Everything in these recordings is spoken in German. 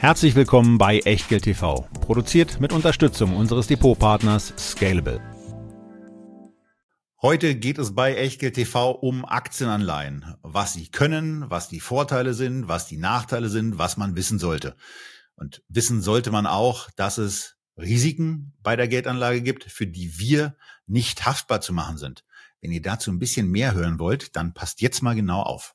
Herzlich willkommen bei Echtgeld TV, produziert mit Unterstützung unseres Depotpartners Scalable. Heute geht es bei Echtgeld TV um Aktienanleihen, was sie können, was die Vorteile sind, was die Nachteile sind, was man wissen sollte. Und wissen sollte man auch, dass es Risiken bei der Geldanlage gibt, für die wir nicht haftbar zu machen sind. Wenn ihr dazu ein bisschen mehr hören wollt, dann passt jetzt mal genau auf.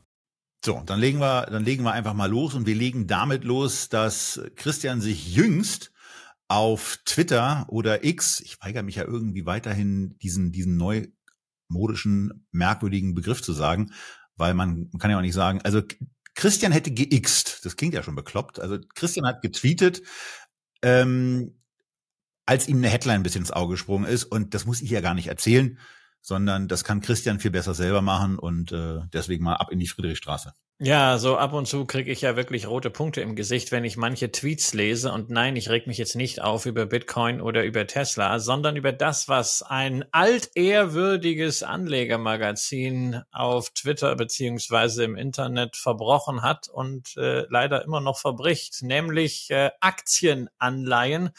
So, dann legen wir, dann legen wir einfach mal los und wir legen damit los, dass Christian sich jüngst auf Twitter oder X, ich weigere mich ja irgendwie weiterhin diesen, diesen neumodischen, merkwürdigen Begriff zu sagen, weil man, man kann ja auch nicht sagen, also Christian hätte geixt, das klingt ja schon bekloppt, also Christian hat getweetet, ähm, als ihm eine Headline ein bisschen ins Auge gesprungen ist. Und das muss ich ja gar nicht erzählen sondern das kann Christian viel besser selber machen und äh, deswegen mal ab in die Friedrichstraße. Ja, so ab und zu kriege ich ja wirklich rote Punkte im Gesicht, wenn ich manche Tweets lese. Und nein, ich reg mich jetzt nicht auf über Bitcoin oder über Tesla, sondern über das, was ein altehrwürdiges Anlegermagazin auf Twitter beziehungsweise im Internet verbrochen hat und äh, leider immer noch verbricht, nämlich äh, Aktienanleihen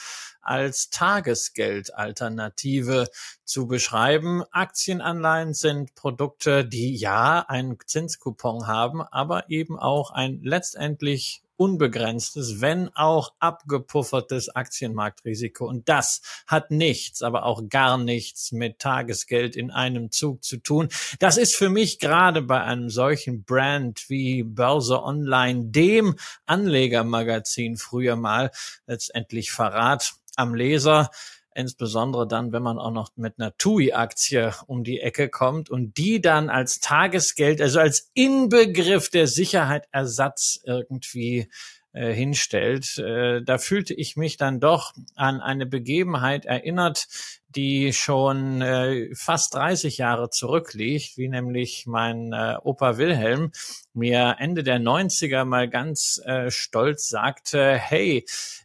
als Tagesgeldalternative zu beschreiben. Aktienanleihen sind Produkte, die ja einen Zinscoupon haben, aber eben auch ein letztendlich unbegrenztes, wenn auch abgepuffertes Aktienmarktrisiko. Und das hat nichts, aber auch gar nichts mit Tagesgeld in einem Zug zu tun. Das ist für mich gerade bei einem solchen Brand wie Börse Online, dem Anlegermagazin früher mal, letztendlich Verrat am Leser, insbesondere dann, wenn man auch noch mit einer TUI-Aktie um die Ecke kommt und die dann als Tagesgeld, also als Inbegriff der Sicherheit Ersatz irgendwie äh, hinstellt. Äh, da fühlte ich mich dann doch an eine Begebenheit erinnert, die schon äh, fast 30 Jahre zurückliegt, wie nämlich mein äh, Opa Wilhelm mir Ende der 90er mal ganz äh, stolz sagte, hey,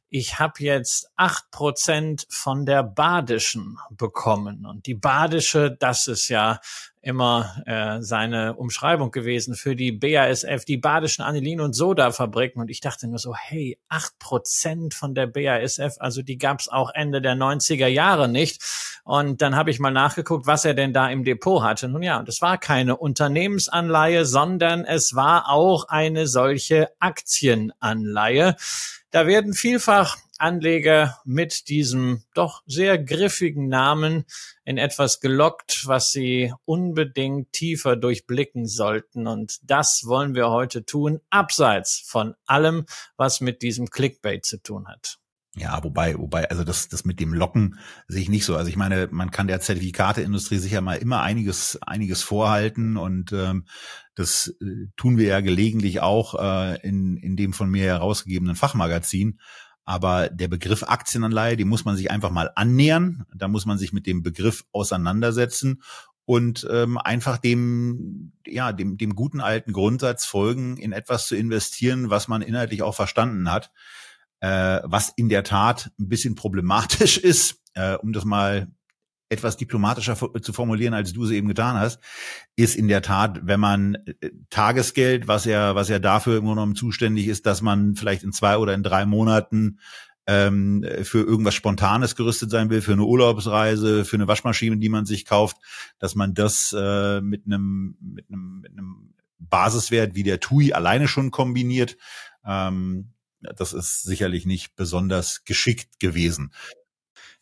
ich habe jetzt acht Prozent von der Badischen bekommen. Und die Badische, das ist ja immer äh, seine Umschreibung gewesen für die BASF, die Badischen Anilin- und Soda-Fabriken. Und ich dachte nur so, hey, acht Prozent von der BASF, also die gab's auch Ende der 90er Jahre nicht. Und dann habe ich mal nachgeguckt, was er denn da im Depot hatte. Nun ja, und es war keine Unternehmensanleihe, sondern es war auch eine solche Aktienanleihe. Da werden vielfach Anleger mit diesem doch sehr griffigen Namen in etwas gelockt, was sie unbedingt tiefer durchblicken sollten. Und das wollen wir heute tun, abseits von allem, was mit diesem Clickbait zu tun hat. Ja, wobei, wobei, also das, das mit dem Locken sehe ich nicht so. Also ich meine, man kann der Zertifikateindustrie sicher mal immer einiges, einiges vorhalten und ähm, das äh, tun wir ja gelegentlich auch äh, in, in dem von mir herausgegebenen Fachmagazin. Aber der Begriff Aktienanleihe, die muss man sich einfach mal annähern. Da muss man sich mit dem Begriff auseinandersetzen und ähm, einfach dem, ja, dem, dem guten alten Grundsatz folgen, in etwas zu investieren, was man inhaltlich auch verstanden hat äh, was in der Tat ein bisschen problematisch ist, äh, um das mal etwas diplomatischer zu formulieren, als du es eben getan hast, ist in der Tat, wenn man äh, Tagesgeld, was ja, was ja dafür im Grunde genommen zuständig ist, dass man vielleicht in zwei oder in drei Monaten ähm, für irgendwas Spontanes gerüstet sein will, für eine Urlaubsreise, für eine Waschmaschine, die man sich kauft, dass man das äh, mit einem mit einem mit einem Basiswert wie der TUI alleine schon kombiniert. Ähm, das ist sicherlich nicht besonders geschickt gewesen.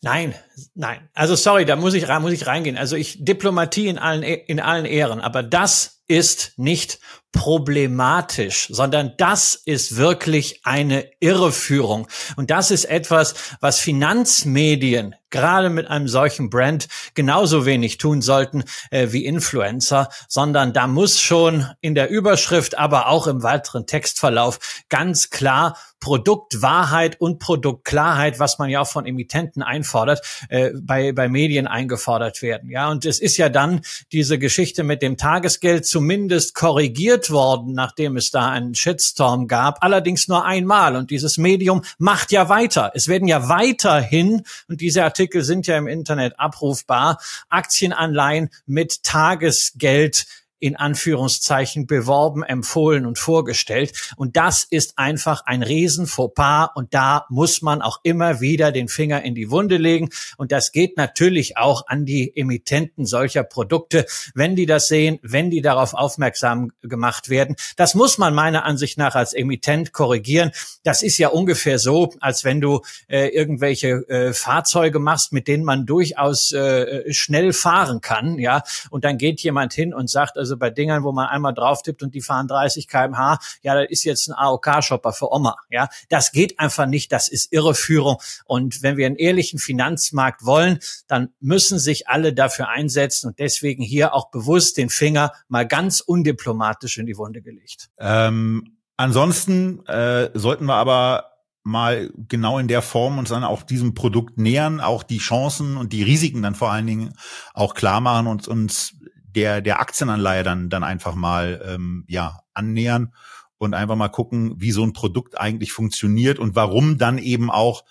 Nein, nein. Also sorry, da muss ich muss ich reingehen. Also ich Diplomatie in allen e, in allen Ehren, aber das ist nicht problematisch, sondern das ist wirklich eine Irreführung. Und das ist etwas, was Finanzmedien gerade mit einem solchen Brand genauso wenig tun sollten äh, wie Influencer, sondern da muss schon in der Überschrift, aber auch im weiteren Textverlauf ganz klar Produktwahrheit und Produktklarheit, was man ja auch von Emittenten einfordert, äh, bei, bei Medien eingefordert werden. Ja, und es ist ja dann diese Geschichte mit dem Tagesgeld zumindest korrigiert worden, nachdem es da einen Shitstorm gab, allerdings nur einmal. Und dieses Medium macht ja weiter. Es werden ja weiterhin, und diese Artikel sind ja im Internet abrufbar, Aktienanleihen mit Tagesgeld in Anführungszeichen beworben, empfohlen und vorgestellt. Und das ist einfach ein riesen Fauxpas und da muss man auch immer wieder den Finger in die Wunde legen. Und das geht natürlich auch an die Emittenten solcher Produkte, wenn die das sehen, wenn die darauf aufmerksam gemacht werden. Das muss man meiner Ansicht nach als Emittent korrigieren. Das ist ja ungefähr so, als wenn du äh, irgendwelche äh, Fahrzeuge machst, mit denen man durchaus äh, schnell fahren kann, ja. Und dann geht jemand hin und sagt, also bei Dingern, wo man einmal drauf tippt und die fahren 30 kmh, ja, das ist jetzt ein AOK-Shopper für Oma. Ja, das geht einfach nicht. Das ist Irreführung. Und wenn wir einen ehrlichen Finanzmarkt wollen, dann müssen sich alle dafür einsetzen und deswegen hier auch bewusst den Finger mal ganz undiplomatisch in die Wunde gelegt. Ähm, ansonsten äh, sollten wir aber mal genau in der Form uns dann auch diesem Produkt nähern, auch die Chancen und die Risiken dann vor allen Dingen auch klar machen und uns der, der Aktienanleihe dann, dann einfach mal ähm, ja, annähern und einfach mal gucken, wie so ein Produkt eigentlich funktioniert und warum dann eben auch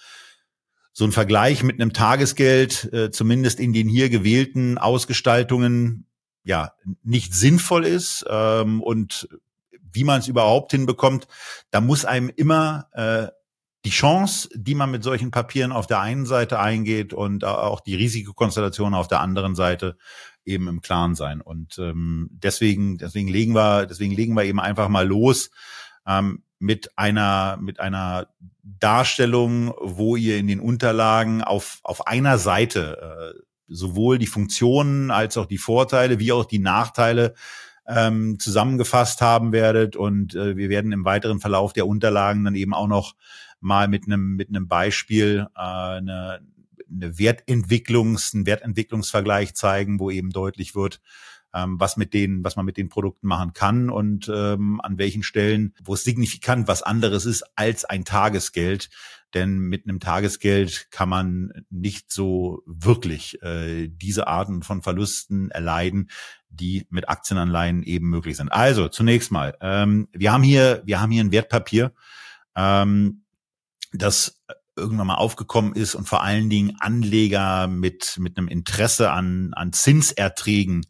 so ein Vergleich mit einem Tagesgeld, äh, zumindest in den hier gewählten Ausgestaltungen, ja, nicht sinnvoll ist ähm, und wie man es überhaupt hinbekommt, da muss einem immer äh, die Chance, die man mit solchen Papieren auf der einen Seite eingeht und auch die Risikokonstellation auf der anderen Seite eben im Klaren sein. Und ähm, deswegen, deswegen legen wir, deswegen legen wir eben einfach mal los ähm, mit einer mit einer Darstellung, wo ihr in den Unterlagen auf auf einer Seite äh, sowohl die Funktionen als auch die Vorteile wie auch die Nachteile ähm, zusammengefasst haben werdet und äh, wir werden im weiteren Verlauf der Unterlagen dann eben auch noch mal mit einem mit einem Beispiel äh, eine, eine Wertentwicklungs, einen Wertentwicklungsvergleich zeigen, wo eben deutlich wird, ähm, was mit denen, was man mit den Produkten machen kann und ähm, an welchen Stellen, wo es signifikant was anderes ist als ein Tagesgeld. Denn mit einem Tagesgeld kann man nicht so wirklich äh, diese Arten von Verlusten erleiden, die mit Aktienanleihen eben möglich sind. Also zunächst mal, ähm, wir haben hier, wir haben hier ein Wertpapier, ähm, das irgendwann mal aufgekommen ist und vor allen Dingen Anleger mit, mit einem Interesse an, an Zinserträgen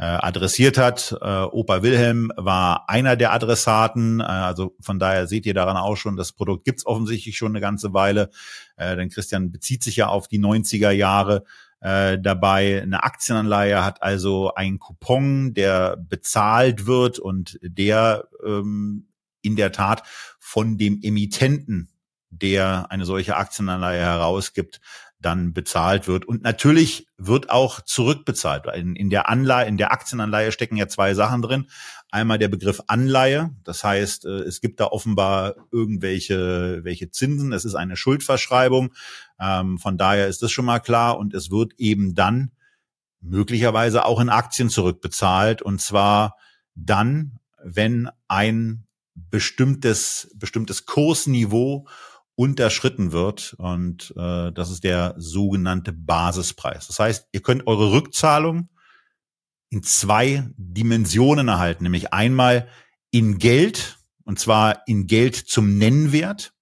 äh, adressiert hat. Äh, Opa Wilhelm war einer der Adressaten. Äh, also von daher seht ihr daran auch schon, das Produkt gibt's offensichtlich schon eine ganze Weile. Äh, denn Christian bezieht sich ja auf die 90er Jahre äh, dabei. Eine Aktienanleihe hat also einen Coupon, der bezahlt wird und der ähm, in der Tat von dem Emittenten der eine solche Aktienanleihe herausgibt, dann bezahlt wird. Und natürlich wird auch zurückbezahlt. In, in der Anleihe, in der Aktienanleihe stecken ja zwei Sachen drin. Einmal der Begriff Anleihe. Das heißt, äh, es gibt da offenbar irgendwelche welche Zinsen. Es ist eine Schuldverschreibung. Ähm, von daher ist das schon mal klar. Und es wird eben dann möglicherweise auch in Aktien zurückbezahlt. Und zwar dann, wenn ein bestimmtes, bestimmtes Kursniveau unterschritten wird. Und äh, das ist der sogenannte Basispreis. Das heißt, ihr könnt eure Rückzahlung in zwei Dimensionen erhalten, nämlich einmal in Geld, und zwar in Geld zum Nennwert.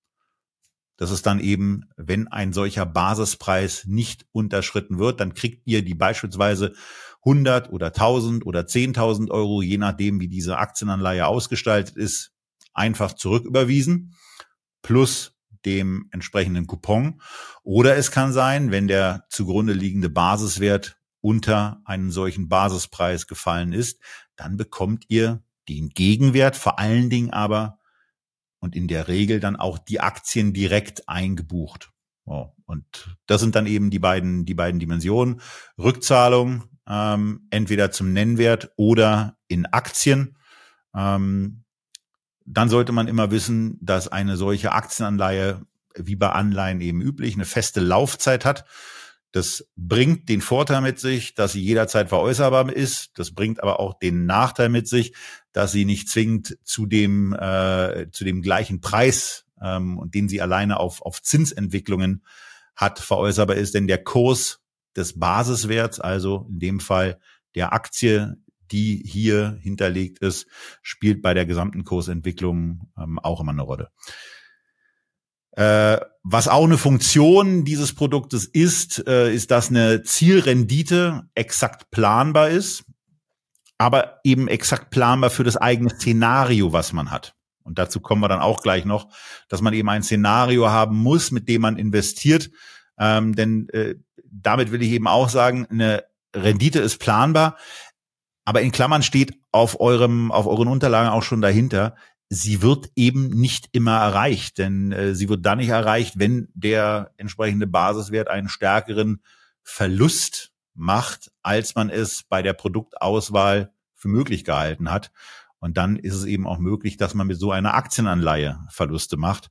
Das ist dann eben, wenn ein solcher Basispreis nicht unterschritten wird, dann kriegt ihr die beispielsweise 100 oder 1000 oder 10.000 Euro, je nachdem, wie diese Aktienanleihe ausgestaltet ist, einfach zurücküberwiesen. Plus dem entsprechenden Coupon. Oder es kann sein, wenn der zugrunde liegende Basiswert unter einen solchen Basispreis gefallen ist, dann bekommt ihr den Gegenwert, vor allen Dingen aber und in der Regel dann auch die Aktien direkt eingebucht. Oh, und das sind dann eben die beiden, die beiden Dimensionen. Rückzahlung ähm, entweder zum Nennwert oder in Aktien. Ähm, dann sollte man immer wissen, dass eine solche Aktienanleihe wie bei Anleihen eben üblich eine feste Laufzeit hat. Das bringt den Vorteil mit sich, dass sie jederzeit veräußerbar ist. Das bringt aber auch den Nachteil mit sich, dass sie nicht zwingend zu dem, äh, zu dem gleichen Preis, ähm, den sie alleine auf, auf Zinsentwicklungen hat, veräußerbar ist. Denn der Kurs des Basiswerts, also in dem Fall der Aktie, die hier hinterlegt ist, spielt bei der gesamten Kursentwicklung ähm, auch immer eine Rolle. Äh, was auch eine Funktion dieses Produktes ist, äh, ist, dass eine Zielrendite exakt planbar ist, aber eben exakt planbar für das eigene Szenario, was man hat. Und dazu kommen wir dann auch gleich noch, dass man eben ein Szenario haben muss, mit dem man investiert. Ähm, denn äh, damit will ich eben auch sagen, eine Rendite ist planbar, aber in Klammern steht auf eurem, auf euren Unterlagen auch schon dahinter, sie wird eben nicht immer erreicht, denn äh, sie wird dann nicht erreicht, wenn der entsprechende Basiswert einen stärkeren Verlust macht, als man es bei der Produktauswahl für möglich gehalten hat. Und dann ist es eben auch möglich, dass man mit so einer Aktienanleihe Verluste macht.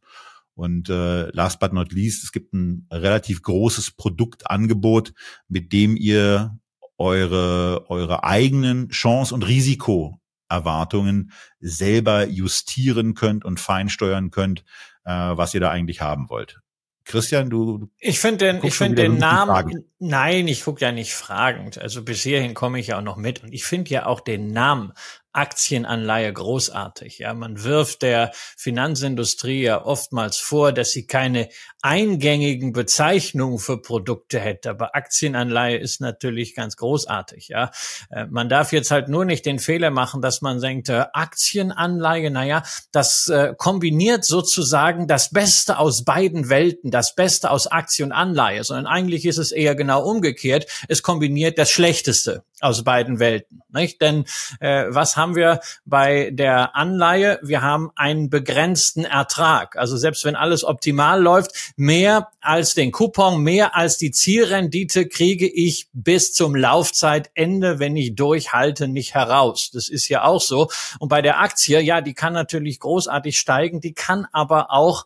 Und äh, last but not least, es gibt ein relativ großes Produktangebot, mit dem ihr eure, eure eigenen Chance- und Risiko Erwartungen selber justieren könnt und feinsteuern könnt, äh, was ihr da eigentlich haben wollt. Christian, du. Ich finde den, ich finde den Namen. Nein, ich gucke ja nicht fragend. Also bis hierhin komme ich ja auch noch mit. Und ich finde ja auch den Namen Aktienanleihe großartig. Ja, man wirft der Finanzindustrie ja oftmals vor, dass sie keine eingängigen Bezeichnungen für Produkte hätte. Aber Aktienanleihe ist natürlich ganz großartig. Ja, äh, man darf jetzt halt nur nicht den Fehler machen, dass man denkt, äh, Aktienanleihe, naja, das äh, kombiniert sozusagen das Beste aus beiden Welten, das Beste aus Aktie und Anleihe, sondern eigentlich ist es eher genau umgekehrt. Es kombiniert das Schlechteste aus beiden Welten. Nicht? Denn äh, was haben wir bei der Anleihe? Wir haben einen begrenzten Ertrag. Also selbst wenn alles optimal läuft, mehr als den Coupon, mehr als die Zielrendite kriege ich bis zum Laufzeitende, wenn ich durchhalte, nicht heraus. Das ist ja auch so. Und bei der Aktie, ja, die kann natürlich großartig steigen, die kann aber auch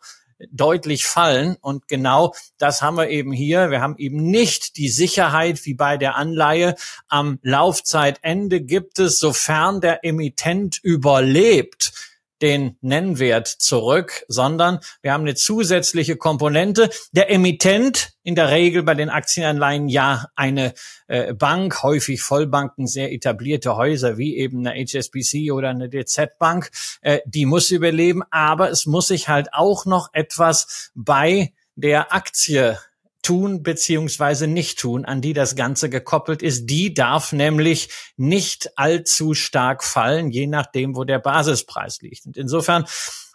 deutlich fallen. Und genau das haben wir eben hier. Wir haben eben nicht die Sicherheit wie bei der Anleihe. Am Laufzeitende gibt es, sofern der Emittent überlebt, den Nennwert zurück, sondern wir haben eine zusätzliche Komponente. Der Emittent, in der Regel bei den Aktienanleihen ja eine äh, Bank, häufig Vollbanken, sehr etablierte Häuser wie eben eine HSBC oder eine DZ Bank, äh, die muss überleben, aber es muss sich halt auch noch etwas bei der Aktie tun beziehungsweise nicht tun, an die das Ganze gekoppelt ist. Die darf nämlich nicht allzu stark fallen, je nachdem, wo der Basispreis liegt. Und insofern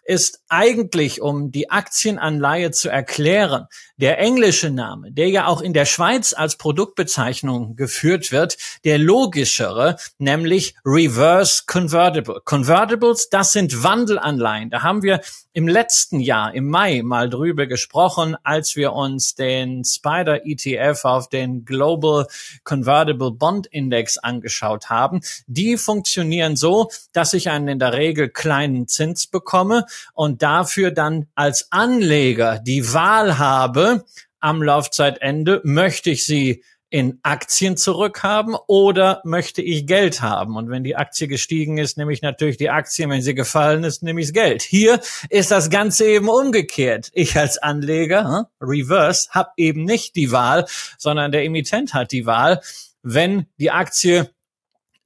ist eigentlich, um die Aktienanleihe zu erklären, der englische Name, der ja auch in der Schweiz als Produktbezeichnung geführt wird, der logischere, nämlich Reverse Convertible. Convertibles, das sind Wandelanleihen. Da haben wir im letzten Jahr, im Mai, mal drüber gesprochen, als wir uns den Spider ETF auf den Global Convertible Bond Index angeschaut haben. Die funktionieren so, dass ich einen in der Regel kleinen Zins bekomme und dafür dann als Anleger die Wahl habe, am Laufzeitende möchte ich sie in Aktien zurückhaben oder möchte ich Geld haben? Und wenn die Aktie gestiegen ist, nehme ich natürlich die Aktie. Wenn sie gefallen ist, nehme ich das Geld. Hier ist das Ganze eben umgekehrt. Ich als Anleger, hm, Reverse, habe eben nicht die Wahl, sondern der Emittent hat die Wahl. Wenn die Aktie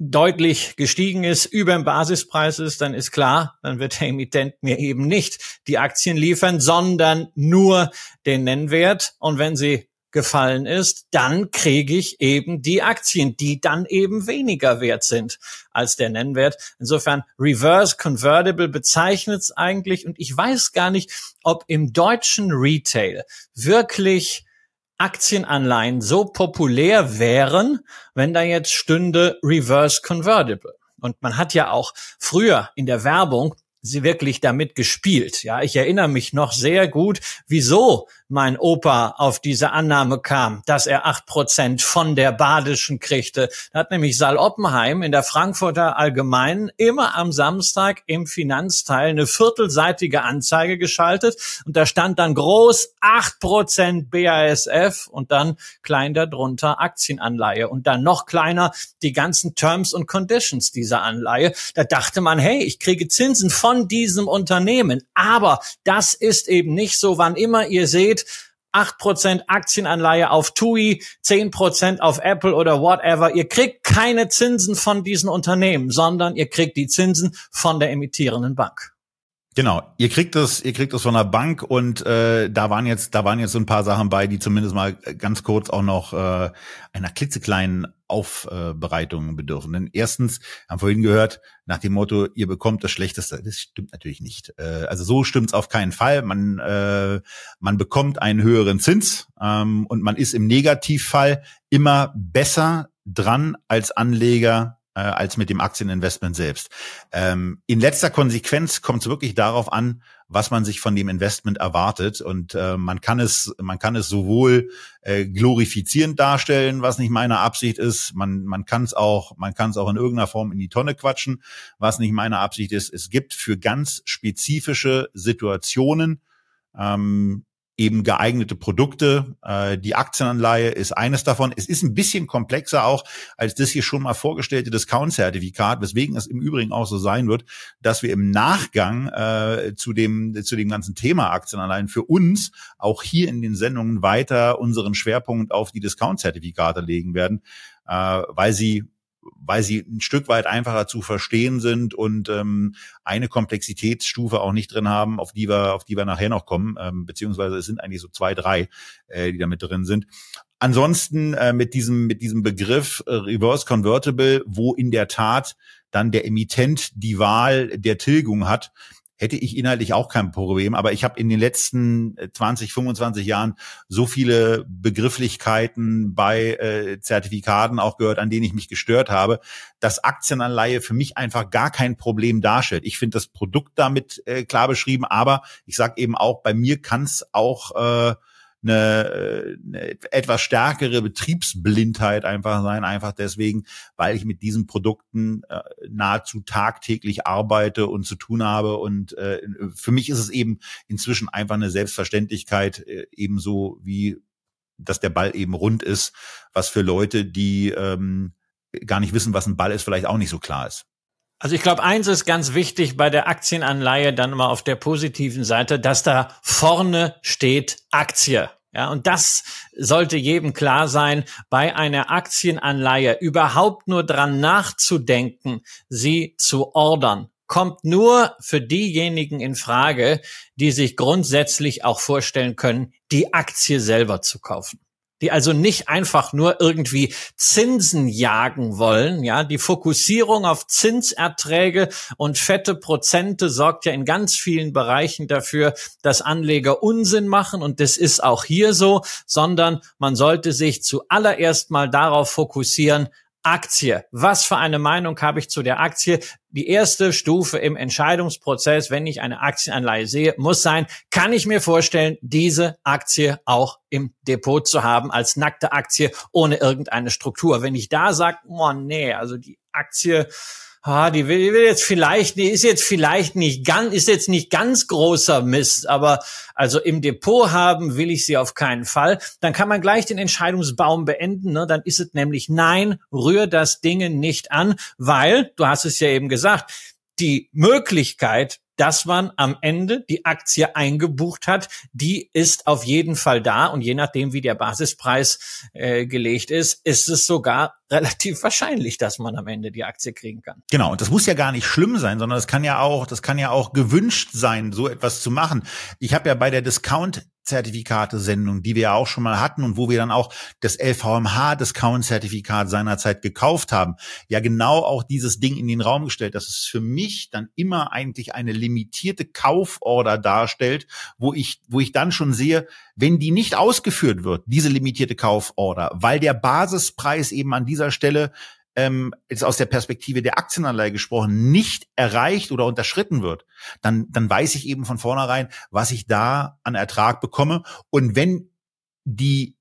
deutlich gestiegen ist, über dem Basispreis ist, dann ist klar, dann wird der Emittent mir eben nicht die Aktien liefern, sondern nur den Nennwert. Und wenn sie gefallen ist, dann kriege ich eben die Aktien, die dann eben weniger wert sind als der Nennwert. Insofern Reverse Convertible bezeichnet es eigentlich und ich weiß gar nicht, ob im deutschen Retail wirklich Aktienanleihen so populär wären, wenn da jetzt stünde Reverse Convertible. Und man hat ja auch früher in der Werbung sie wirklich damit gespielt. Ja, ich erinnere mich noch sehr gut, wieso mein Opa auf diese Annahme kam, dass er acht Prozent von der Badischen kriegte. Da hat nämlich Saal Oppenheim in der Frankfurter Allgemeinen immer am Samstag im Finanzteil eine viertelseitige Anzeige geschaltet und da stand dann groß acht Prozent BASF und dann klein darunter Aktienanleihe und dann noch kleiner die ganzen Terms und Conditions dieser Anleihe. Da dachte man, hey, ich kriege Zinsen von diesem Unternehmen. Aber das ist eben nicht so, wann immer ihr seht, 8% Aktienanleihe auf TUI, 10% auf Apple oder whatever. Ihr kriegt keine Zinsen von diesen Unternehmen, sondern ihr kriegt die Zinsen von der emittierenden Bank. Genau, ihr kriegt das, ihr kriegt das von der Bank und äh, da waren jetzt, da waren jetzt so ein paar Sachen bei, die zumindest mal ganz kurz auch noch äh, einer klitzekleinen Aufbereitung bedürfen. Denn erstens haben vorhin gehört nach dem Motto, ihr bekommt das Schlechteste. Das stimmt natürlich nicht. Äh, also so stimmt's auf keinen Fall. Man äh, man bekommt einen höheren Zins ähm, und man ist im Negativfall immer besser dran als Anleger äh, als mit dem Aktieninvestment selbst. Ähm, in letzter Konsequenz kommt es wirklich darauf an, was man sich von dem Investment erwartet und äh, man kann es man kann es sowohl äh, glorifizierend darstellen, was nicht meine Absicht ist, man man kann es auch man kann es auch in irgendeiner Form in die Tonne quatschen, was nicht meine Absicht ist. Es gibt für ganz spezifische Situationen ähm, eben geeignete Produkte. Äh, die Aktienanleihe ist eines davon. Es ist ein bisschen komplexer auch als das hier schon mal vorgestellte Discount-Zertifikat, weswegen es im Übrigen auch so sein wird, dass wir im Nachgang äh, zu dem zu dem ganzen Thema Aktienanleihen für uns auch hier in den Sendungen weiter unseren Schwerpunkt auf die Discount-Zertifikate legen werden, äh, weil sie weil sie ein Stück weit einfacher zu verstehen sind und ähm, eine Komplexitätsstufe auch nicht drin haben, auf die wir, auf die wir nachher noch kommen, ähm, beziehungsweise es sind eigentlich so zwei, drei, äh, die da mit drin sind. Ansonsten äh, mit diesem mit diesem Begriff äh, Reverse Convertible, wo in der Tat dann der Emittent die Wahl der Tilgung hat, hätte ich inhaltlich auch kein Problem. Aber ich habe in den letzten 20, äh, 25 Jahren so viele Begrifflichkeiten bei äh, Zertifikaten auch gehört, an denen ich mich gestört habe, dass Aktienanleihe für mich einfach gar kein Problem darstellt. Ich finde das Produkt damit äh, klar beschrieben, aber ich sage eben auch, bei mir kann es auch äh, eine, eine etwas stärkere Betriebsblindheit einfach sein, einfach deswegen, weil ich mit diesen Produkten äh, nahezu tagtäglich arbeite und zu tun habe. Und äh, für mich ist es eben inzwischen einfach eine Selbstverständlichkeit, äh, ebenso wie dass der Ball eben rund ist, was für Leute, die ähm, gar nicht wissen, was ein Ball ist, vielleicht auch nicht so klar ist. Also ich glaube, eins ist ganz wichtig bei der Aktienanleihe dann mal auf der positiven Seite, dass da vorne steht Aktie. Ja, und das sollte jedem klar sein, bei einer Aktienanleihe überhaupt nur dran nachzudenken, sie zu ordern, kommt nur für diejenigen in Frage, die sich grundsätzlich auch vorstellen können, die Aktie selber zu kaufen die also nicht einfach nur irgendwie Zinsen jagen wollen. Ja, die Fokussierung auf Zinserträge und fette Prozente sorgt ja in ganz vielen Bereichen dafür, dass Anleger Unsinn machen und das ist auch hier so, sondern man sollte sich zuallererst mal darauf fokussieren, Aktie. Was für eine Meinung habe ich zu der Aktie? Die erste Stufe im Entscheidungsprozess, wenn ich eine Aktienanleihe sehe, muss sein, kann ich mir vorstellen, diese Aktie auch im Depot zu haben als nackte Aktie ohne irgendeine Struktur. Wenn ich da sage, oh nee, also die Aktie ah, die will, die will jetzt vielleicht, die ist jetzt vielleicht nicht ganz, ist jetzt nicht ganz großer Mist, aber also im Depot haben will ich sie auf keinen Fall. Dann kann man gleich den Entscheidungsbaum beenden. Ne? Dann ist es nämlich nein, rühr das Ding nicht an, weil, du hast es ja eben gesagt, die Möglichkeit, dass man am Ende die Aktie eingebucht hat, die ist auf jeden Fall da und je nachdem, wie der Basispreis äh, gelegt ist, ist es sogar relativ wahrscheinlich, dass man am Ende die Aktie kriegen kann. Genau, und das muss ja gar nicht schlimm sein, sondern das kann ja auch, das kann ja auch gewünscht sein, so etwas zu machen. Ich habe ja bei der Discount Zertifikate-Sendung, die wir ja auch schon mal hatten und wo wir dann auch das LVMH-Discount-Zertifikat seinerzeit gekauft haben, ja genau auch dieses Ding in den Raum gestellt, dass es für mich dann immer eigentlich eine limitierte Kauforder darstellt, wo ich, wo ich dann schon sehe, wenn die nicht ausgeführt wird, diese limitierte Kauforder, weil der Basispreis eben an dieser Stelle ähm, jetzt aus der Perspektive der Aktienanleihe gesprochen, nicht erreicht oder unterschritten wird, dann, dann weiß ich eben von vornherein, was ich da an Ertrag bekomme. Und wenn die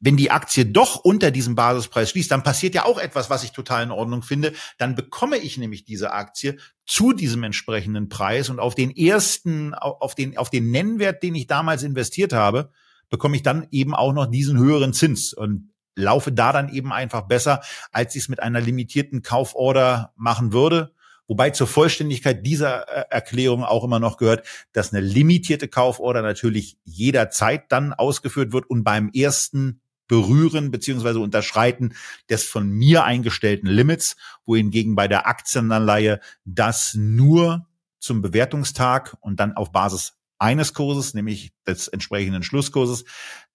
wenn die Aktie doch unter diesem Basispreis schließt, dann passiert ja auch etwas, was ich total in Ordnung finde. Dann bekomme ich nämlich diese Aktie zu diesem entsprechenden Preis und auf den ersten, auf den, auf den Nennwert, den ich damals investiert habe, bekomme ich dann eben auch noch diesen höheren Zins. Und laufe da dann eben einfach besser, als ich es mit einer limitierten Kauforder machen würde. Wobei zur Vollständigkeit dieser äh, Erklärung auch immer noch gehört, dass eine limitierte Kauforder natürlich jederzeit dann ausgeführt wird und beim ersten Berühren beziehungsweise Unterschreiten des von mir eingestellten Limits, wohingegen bei der Aktienanleihe das nur zum Bewertungstag und dann auf Basis eines Kurses, nämlich des entsprechenden Schlusskurses,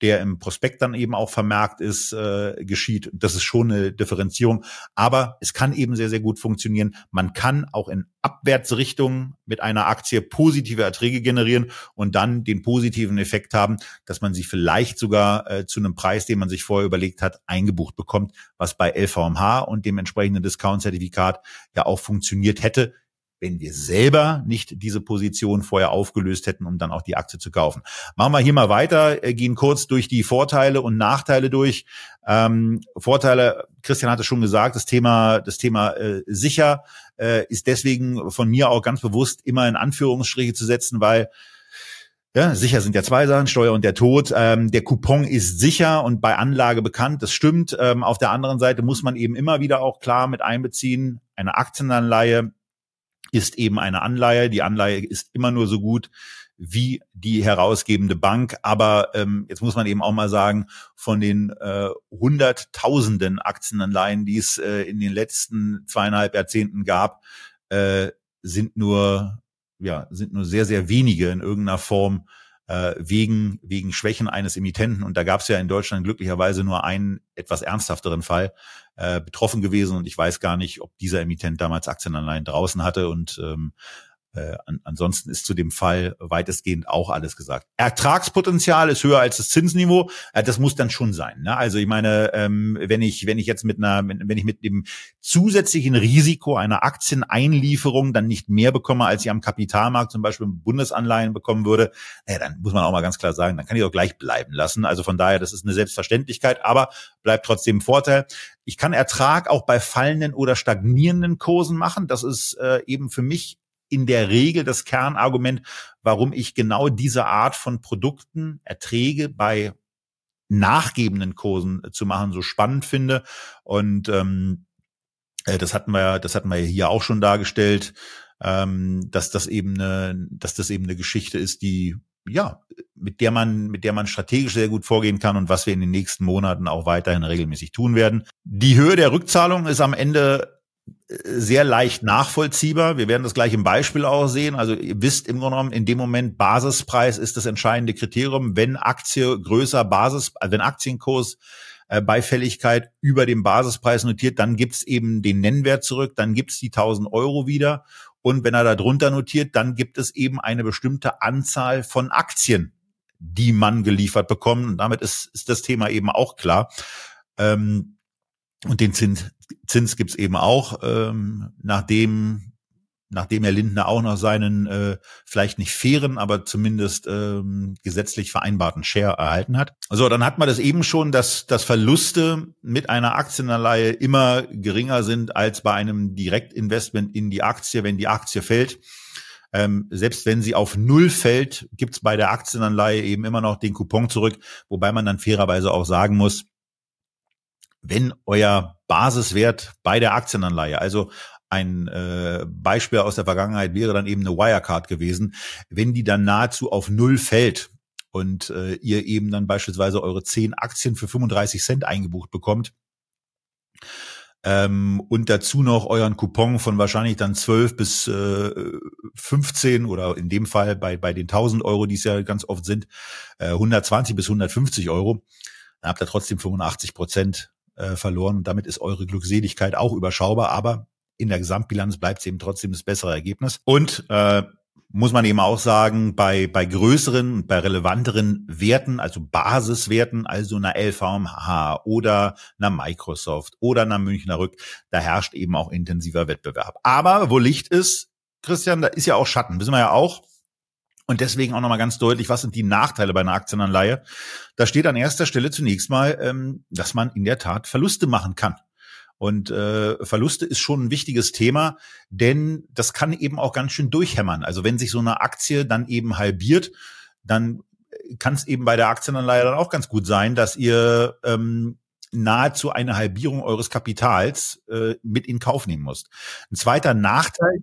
der im Prospekt dann eben auch vermerkt ist, äh, geschieht. Das ist schon eine Differenzierung. Aber es kann eben sehr, sehr gut funktionieren. Man kann auch in Abwärtsrichtung mit einer Aktie positive Erträge generieren und dann den positiven Effekt haben, dass man sie vielleicht sogar äh, zu einem Preis, den man sich vorher überlegt hat, eingebucht bekommt, was bei LVMH und dem entsprechenden Discount-Zertifikat ja auch funktioniert hätte wenn wir selber nicht diese Position vorher aufgelöst hätten, um dann auch die Aktie zu kaufen. Machen wir hier mal weiter, äh, gehen kurz durch die Vorteile und Nachteile durch. Ähm, Vorteile, Christian hatte schon gesagt, das Thema, das Thema äh, sicher äh, ist deswegen von mir auch ganz bewusst immer in Anführungsstriche zu setzen, weil ja, sicher sind ja zwei Sachen, Steuer und der Tod. Ähm, der Coupon ist sicher und bei Anlage bekannt, das stimmt. Ähm, auf der anderen Seite muss man eben immer wieder auch klar mit einbeziehen, eine Aktienanleihe ist eben eine Anleihe. Die Anleihe ist immer nur so gut wie die herausgebende Bank. Aber ähm, jetzt muss man eben auch mal sagen, von den äh, Hunderttausenden Aktienanleihen, die es äh, in den letzten zweieinhalb Jahrzehnten gab, äh, sind nur ja sind nur sehr sehr wenige in irgendeiner Form äh, wegen, wegen Schwächen eines Emittenten. Und da gab es ja in Deutschland glücklicherweise nur einen etwas ernsthafteren Fall äh, betroffen gewesen. Und ich weiß gar nicht, ob dieser Emittent damals Aktienanleihen draußen hatte. Und ähm, äh, an, ansonsten ist zu dem Fall weitestgehend auch alles gesagt. Ertragspotenzial ist höher als das Zinsniveau. Äh, das muss dann schon sein. Ne? Also ich meine, ähm, wenn ich wenn ich jetzt mit einer wenn ich mit dem zusätzlichen Risiko einer Aktieneinlieferung dann nicht mehr bekomme, als ich am Kapitalmarkt zum Beispiel Bundesanleihen bekommen würde, äh, dann muss man auch mal ganz klar sagen, dann kann ich auch gleich bleiben lassen. Also von daher, das ist eine Selbstverständlichkeit, aber bleibt trotzdem Vorteil. Ich kann Ertrag auch bei fallenden oder stagnierenden Kursen machen. Das ist äh, eben für mich in der Regel das Kernargument, warum ich genau diese Art von Produkten, Erträge bei nachgebenden Kursen zu machen so spannend finde. Und ähm, äh, das hatten wir, das hatten wir hier auch schon dargestellt, ähm, dass das eben eine, dass das eben eine Geschichte ist, die ja, mit der man, mit der man strategisch sehr gut vorgehen kann und was wir in den nächsten Monaten auch weiterhin regelmäßig tun werden. Die Höhe der Rückzahlung ist am Ende sehr leicht nachvollziehbar. Wir werden das gleich im Beispiel auch sehen. Also ihr wisst im Grunde genommen, in dem Moment Basispreis ist das entscheidende Kriterium. Wenn Aktie größer Basis, also wenn Aktienkurs äh, bei Fälligkeit über dem Basispreis notiert, dann gibt's eben den Nennwert zurück, dann gibt's die 1000 Euro wieder. Und wenn er da drunter notiert, dann gibt es eben eine bestimmte Anzahl von Aktien, die man geliefert bekommt. Und damit ist, ist das Thema eben auch klar. Ähm, und den Zins, Zins gibt's eben auch, ähm, nachdem, nachdem Herr Lindner auch noch seinen äh, vielleicht nicht fairen, aber zumindest ähm, gesetzlich vereinbarten Share erhalten hat. Also dann hat man das eben schon, dass, dass Verluste mit einer Aktienanleihe immer geringer sind als bei einem Direktinvestment in die Aktie, wenn die Aktie fällt. Ähm, selbst wenn sie auf Null fällt, gibt's bei der Aktienanleihe eben immer noch den Coupon zurück, wobei man dann fairerweise auch sagen muss, wenn euer Basiswert bei der Aktienanleihe, also ein äh, Beispiel aus der Vergangenheit wäre dann eben eine Wirecard gewesen, wenn die dann nahezu auf Null fällt und äh, ihr eben dann beispielsweise eure zehn Aktien für 35 Cent eingebucht bekommt, ähm, und dazu noch euren Coupon von wahrscheinlich dann 12 bis äh, 15 oder in dem Fall bei, bei den 1000 Euro, die es ja ganz oft sind, äh, 120 bis 150 Euro, dann habt ihr trotzdem 85 Prozent äh, verloren und damit ist eure Glückseligkeit auch überschaubar, aber in der Gesamtbilanz bleibt es eben trotzdem das bessere Ergebnis. Und äh, muss man eben auch sagen, bei, bei größeren, bei relevanteren Werten, also Basiswerten, also einer LVMH oder einer Microsoft oder einer Münchner Rück, da herrscht eben auch intensiver Wettbewerb. Aber wo Licht ist, Christian, da ist ja auch Schatten, wissen wir ja auch. Und deswegen auch nochmal ganz deutlich, was sind die Nachteile bei einer Aktienanleihe? Da steht an erster Stelle zunächst mal, ähm, dass man in der Tat Verluste machen kann. Und äh, Verluste ist schon ein wichtiges Thema, denn das kann eben auch ganz schön durchhämmern. Also wenn sich so eine Aktie dann eben halbiert, dann kann es eben bei der Aktienanleihe dann auch ganz gut sein, dass ihr ähm, nahezu eine Halbierung eures Kapitals äh, mit in Kauf nehmen musst. Ein zweiter Nachteil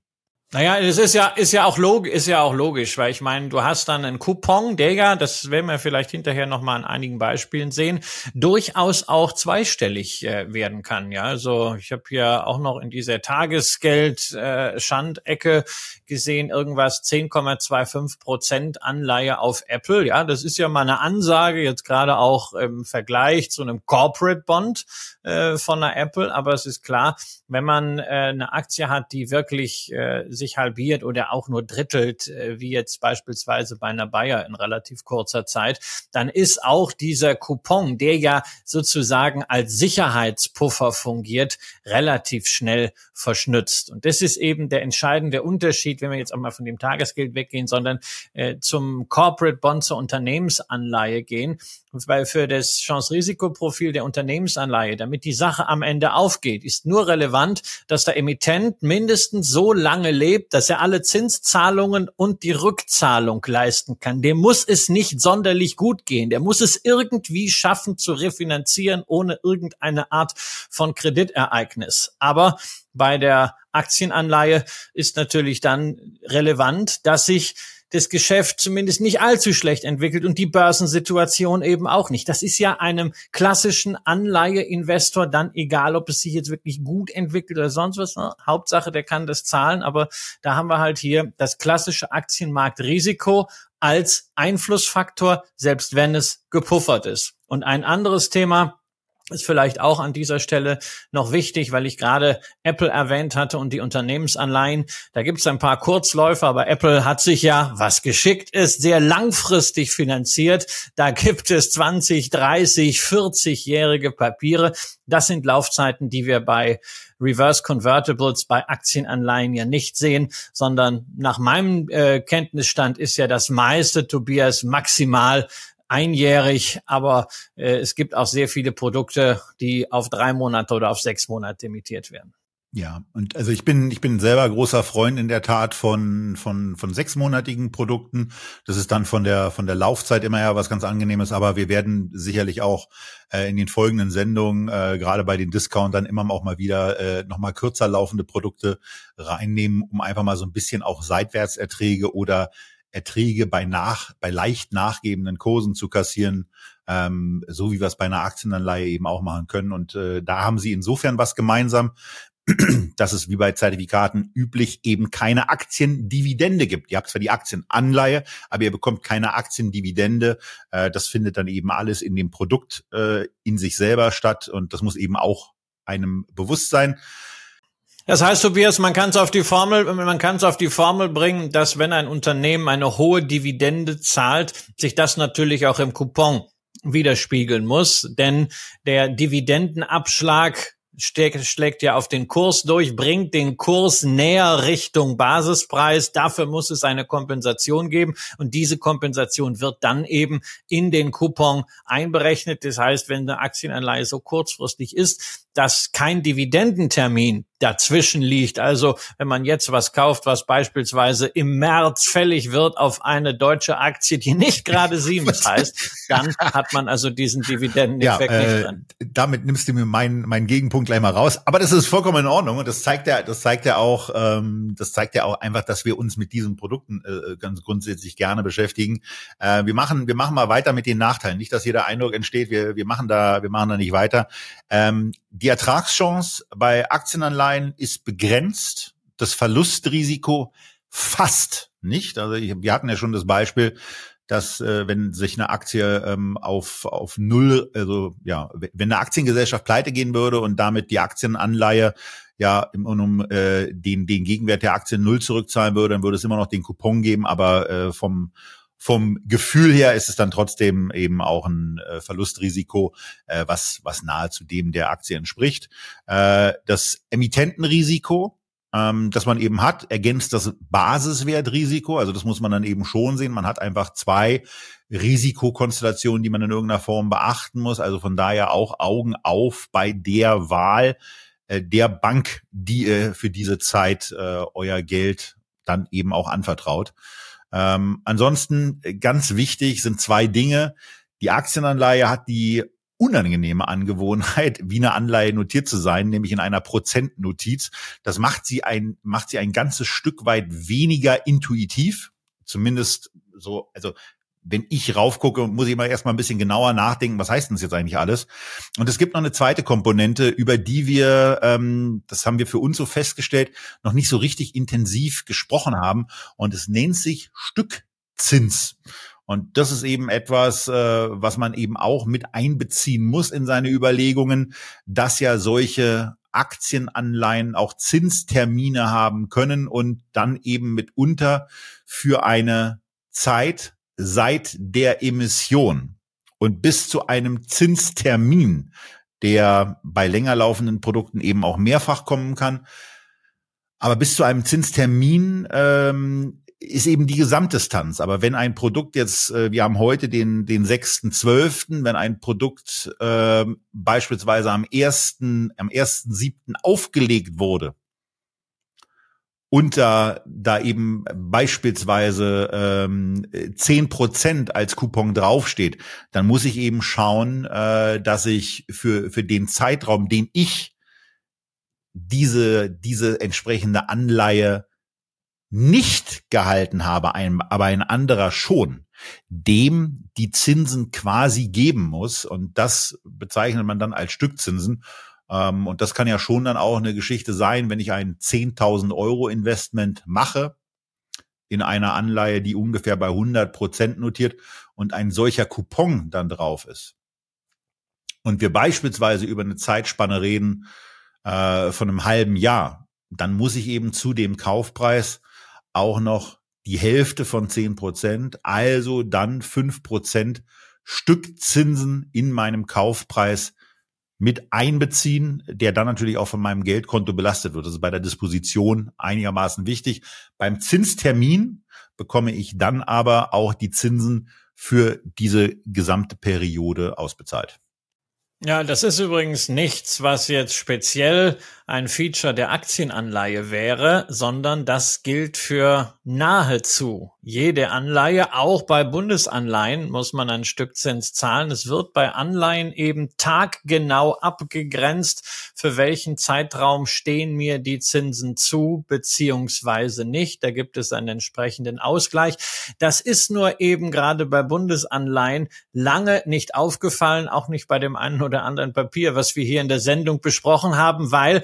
naja, es ist ja, ist ja auch logisch, ist ja auch logisch, weil ich meine, du hast dann einen Coupon, der ja, das werden wir vielleicht hinterher nochmal an einigen Beispielen sehen, durchaus auch zweistellig äh, werden kann. Ja, also ich habe ja auch noch in dieser Tagesgeld-Schandecke äh, gesehen, irgendwas 10,25 Prozent Anleihe auf Apple. Ja, das ist ja mal eine Ansage, jetzt gerade auch im Vergleich zu einem Corporate Bond äh, von der Apple. Aber es ist klar, wenn man äh, eine Aktie hat, die wirklich äh, sich halbiert oder auch nur drittelt, äh, wie jetzt beispielsweise bei einer Bayer in relativ kurzer Zeit, dann ist auch dieser Coupon, der ja sozusagen als Sicherheitspuffer fungiert, relativ schnell verschnützt. Und das ist eben der entscheidende Unterschied, wenn wir jetzt auch mal von dem Tagesgeld weggehen, sondern äh, zum Corporate Bond zur Unternehmensanleihe gehen, weil für das Chance-Risikoprofil der Unternehmensanleihe, damit die Sache am Ende aufgeht, ist nur relevant, dass der Emittent mindestens so lange lebt, dass er alle Zinszahlungen und die Rückzahlung leisten kann. Dem muss es nicht sonderlich gut gehen. Der muss es irgendwie schaffen zu refinanzieren ohne irgendeine Art von Kreditereignis. Aber bei der Aktienanleihe ist natürlich dann relevant, dass sich das Geschäft zumindest nicht allzu schlecht entwickelt und die Börsensituation eben auch nicht. Das ist ja einem klassischen Anleiheinvestor dann egal, ob es sich jetzt wirklich gut entwickelt oder sonst was. Ne? Hauptsache, der kann das zahlen, aber da haben wir halt hier das klassische Aktienmarktrisiko als Einflussfaktor, selbst wenn es gepuffert ist. Und ein anderes Thema, ist vielleicht auch an dieser Stelle noch wichtig, weil ich gerade Apple erwähnt hatte und die Unternehmensanleihen. Da gibt es ein paar Kurzläufer, aber Apple hat sich ja, was geschickt ist, sehr langfristig finanziert. Da gibt es 20, 30, 40-jährige Papiere. Das sind Laufzeiten, die wir bei Reverse Convertibles bei Aktienanleihen ja nicht sehen, sondern nach meinem äh, Kenntnisstand ist ja das meiste, Tobias, maximal einjährig, aber äh, es gibt auch sehr viele Produkte, die auf drei Monate oder auf sechs Monate imitiert werden. Ja, und also ich bin ich bin selber großer Freund in der Tat von von von sechsmonatigen Produkten. Das ist dann von der von der Laufzeit immer ja was ganz angenehmes, aber wir werden sicherlich auch äh, in den folgenden Sendungen äh, gerade bei den Discountern immer auch mal wieder äh, noch mal kürzer laufende Produkte reinnehmen, um einfach mal so ein bisschen auch Seitwärtserträge oder Erträge bei nach, bei leicht nachgebenden Kursen zu kassieren, ähm, so wie wir es bei einer Aktienanleihe eben auch machen können. Und äh, da haben sie insofern was gemeinsam, dass es wie bei Zertifikaten üblich eben keine Aktiendividende gibt. Ihr habt zwar die Aktienanleihe, aber ihr bekommt keine Aktiendividende. Äh, das findet dann eben alles in dem Produkt äh, in sich selber statt und das muss eben auch einem bewusst sein. Das heißt, Tobias, man kann es auf die Formel, man kann es auf die Formel bringen, dass wenn ein Unternehmen eine hohe Dividende zahlt, sich das natürlich auch im Coupon widerspiegeln muss, denn der Dividendenabschlag schlägt, schlägt ja auf den Kurs durch, bringt den Kurs näher Richtung Basispreis. Dafür muss es eine Kompensation geben und diese Kompensation wird dann eben in den Coupon einberechnet. Das heißt, wenn eine Aktienanleihe so kurzfristig ist, dass kein Dividendentermin dazwischen liegt. Also wenn man jetzt was kauft, was beispielsweise im März fällig wird auf eine deutsche Aktie, die nicht gerade Siemens heißt, dann hat man also diesen Dividendeneffekt ja, äh, nicht drin. Damit nimmst du mir meinen meinen Gegenpunkt gleich mal raus. Aber das ist vollkommen in Ordnung und das zeigt ja, das zeigt ja auch, ähm, das zeigt ja auch einfach, dass wir uns mit diesen Produkten äh, ganz grundsätzlich gerne beschäftigen. Äh, wir machen, wir machen mal weiter mit den Nachteilen. Nicht, dass hier der Eindruck entsteht, wir wir machen da, wir machen da nicht weiter. Ähm, die Ertragschance bei Aktienanleihen ist begrenzt, das Verlustrisiko fast nicht. Also ich, wir hatten ja schon das Beispiel, dass äh, wenn sich eine Aktie ähm, auf auf null, also ja, wenn eine Aktiengesellschaft pleite gehen würde und damit die Aktienanleihe ja im um äh, den den Gegenwert der Aktie null zurückzahlen würde, dann würde es immer noch den Coupon geben, aber äh, vom vom Gefühl her ist es dann trotzdem eben auch ein äh, Verlustrisiko, äh, was was nahezu dem der Aktie entspricht. Äh, das Emittentenrisiko, ähm, das man eben hat, ergänzt das Basiswertrisiko. Also das muss man dann eben schon sehen. Man hat einfach zwei Risikokonstellationen, die man in irgendeiner Form beachten muss. Also von daher auch Augen auf bei der Wahl äh, der Bank, die äh, für diese Zeit äh, euer Geld dann eben auch anvertraut. Ähm, ansonsten äh, ganz wichtig sind zwei Dinge. Die Aktienanleihe hat die unangenehme Angewohnheit, wie eine Anleihe notiert zu sein, nämlich in einer Prozentnotiz. Das macht sie ein, macht sie ein ganzes Stück weit weniger intuitiv. Zumindest so, also wenn ich raufgucke, muss ich mal erstmal ein bisschen genauer nachdenken, was heißt denn das jetzt eigentlich alles? Und es gibt noch eine zweite Komponente, über die wir, ähm, das haben wir für uns so festgestellt, noch nicht so richtig intensiv gesprochen haben. Und es nennt sich Stückzins. Und das ist eben etwas, äh, was man eben auch mit einbeziehen muss in seine Überlegungen, dass ja solche Aktienanleihen auch Zinstermine haben können und dann eben mitunter für eine Zeit seit der Emission und bis zu einem Zinstermin, der bei länger laufenden Produkten eben auch mehrfach kommen kann. Aber bis zu einem Zinstermin ähm, ist eben die Gesamtdistanz. Aber wenn ein Produkt jetzt, äh, wir haben heute den, den 6.12., wenn ein Produkt äh, beispielsweise am 1., am 1.7. aufgelegt wurde, und da, eben beispielsweise ähm, 10 Prozent als Coupon draufsteht, dann muss ich eben schauen, äh, dass ich für, für den Zeitraum, den ich diese, diese entsprechende Anleihe nicht gehalten habe, ein, aber ein anderer schon, dem die Zinsen quasi geben muss. Und das bezeichnet man dann als Stückzinsen. Ähm, und das kann ja schon dann auch eine Geschichte sein, wenn ich ein 10.000 Euro Investment mache in einer Anleihe, die ungefähr bei 100 Prozent notiert und ein solcher Coupon dann drauf ist. Und wir beispielsweise über eine Zeitspanne reden äh, von einem halben Jahr, dann muss ich eben zu dem Kaufpreis auch noch die Hälfte von 10 Prozent, also dann 5 Prozent Stückzinsen in meinem Kaufpreis mit einbeziehen, der dann natürlich auch von meinem Geldkonto belastet wird. Das ist bei der Disposition einigermaßen wichtig. Beim Zinstermin bekomme ich dann aber auch die Zinsen für diese gesamte Periode ausbezahlt. Ja, das ist übrigens nichts, was jetzt speziell ein Feature der Aktienanleihe wäre, sondern das gilt für nahezu jede Anleihe. Auch bei Bundesanleihen muss man ein Stück Zins zahlen. Es wird bei Anleihen eben taggenau abgegrenzt, für welchen Zeitraum stehen mir die Zinsen zu, beziehungsweise nicht. Da gibt es einen entsprechenden Ausgleich. Das ist nur eben gerade bei Bundesanleihen lange nicht aufgefallen, auch nicht bei dem einen oder anderen Papier, was wir hier in der Sendung besprochen haben, weil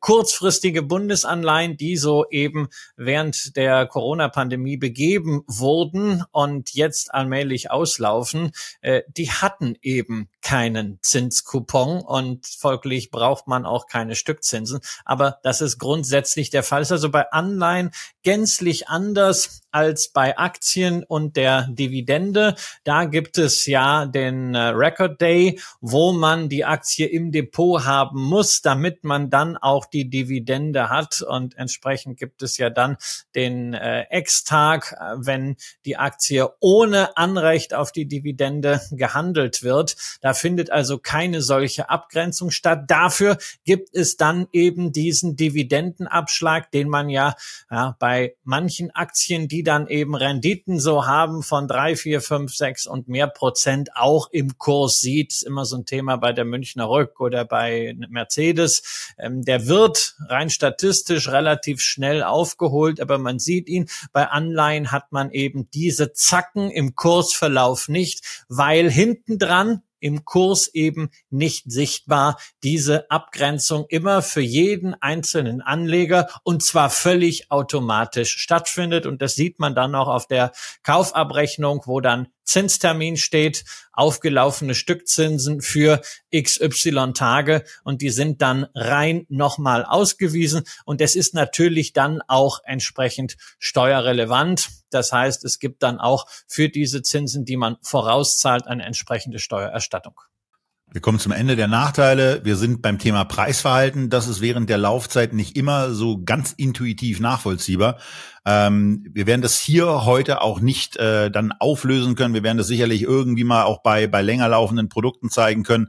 kurzfristige Bundesanleihen, die so eben während der Corona-Pandemie begeben wurden und jetzt allmählich auslaufen, äh, die hatten eben keinen Zinscoupon und folglich braucht man auch keine Stückzinsen. Aber das ist grundsätzlich der Fall. Ist also bei Anleihen gänzlich anders als bei Aktien und der Dividende. Da gibt es ja den äh, Record Day, wo man die Aktie im Depot haben muss, damit man dann auch die Dividende hat. Und entsprechend gibt es ja dann den äh, Ex-Tag, äh, wenn die Aktie ohne Anrecht auf die Dividende gehandelt wird. Da findet also keine solche Abgrenzung statt. Dafür gibt es dann eben diesen Dividendenabschlag, den man ja, ja bei manchen Aktien, die dann eben Renditen so haben von drei, vier, fünf, sechs und mehr Prozent auch im Kurs sieht. Ist immer so ein Thema bei der Münchner Rück oder bei Mercedes. Ähm, der wird rein statistisch relativ schnell aufgeholt, aber man sieht ihn. Bei Anleihen hat man eben diese Zacken im Kursverlauf nicht, weil hinten dran im Kurs eben nicht sichtbar. Diese Abgrenzung immer für jeden einzelnen Anleger und zwar völlig automatisch stattfindet. Und das sieht man dann auch auf der Kaufabrechnung, wo dann Zinstermin steht, aufgelaufene Stückzinsen für XY Tage und die sind dann rein nochmal ausgewiesen und es ist natürlich dann auch entsprechend steuerrelevant. Das heißt, es gibt dann auch für diese Zinsen, die man vorauszahlt, eine entsprechende Steuererstattung. Wir kommen zum Ende der Nachteile. Wir sind beim Thema Preisverhalten. Das ist während der Laufzeit nicht immer so ganz intuitiv nachvollziehbar. Ähm, wir werden das hier heute auch nicht äh, dann auflösen können. Wir werden das sicherlich irgendwie mal auch bei, bei länger laufenden Produkten zeigen können.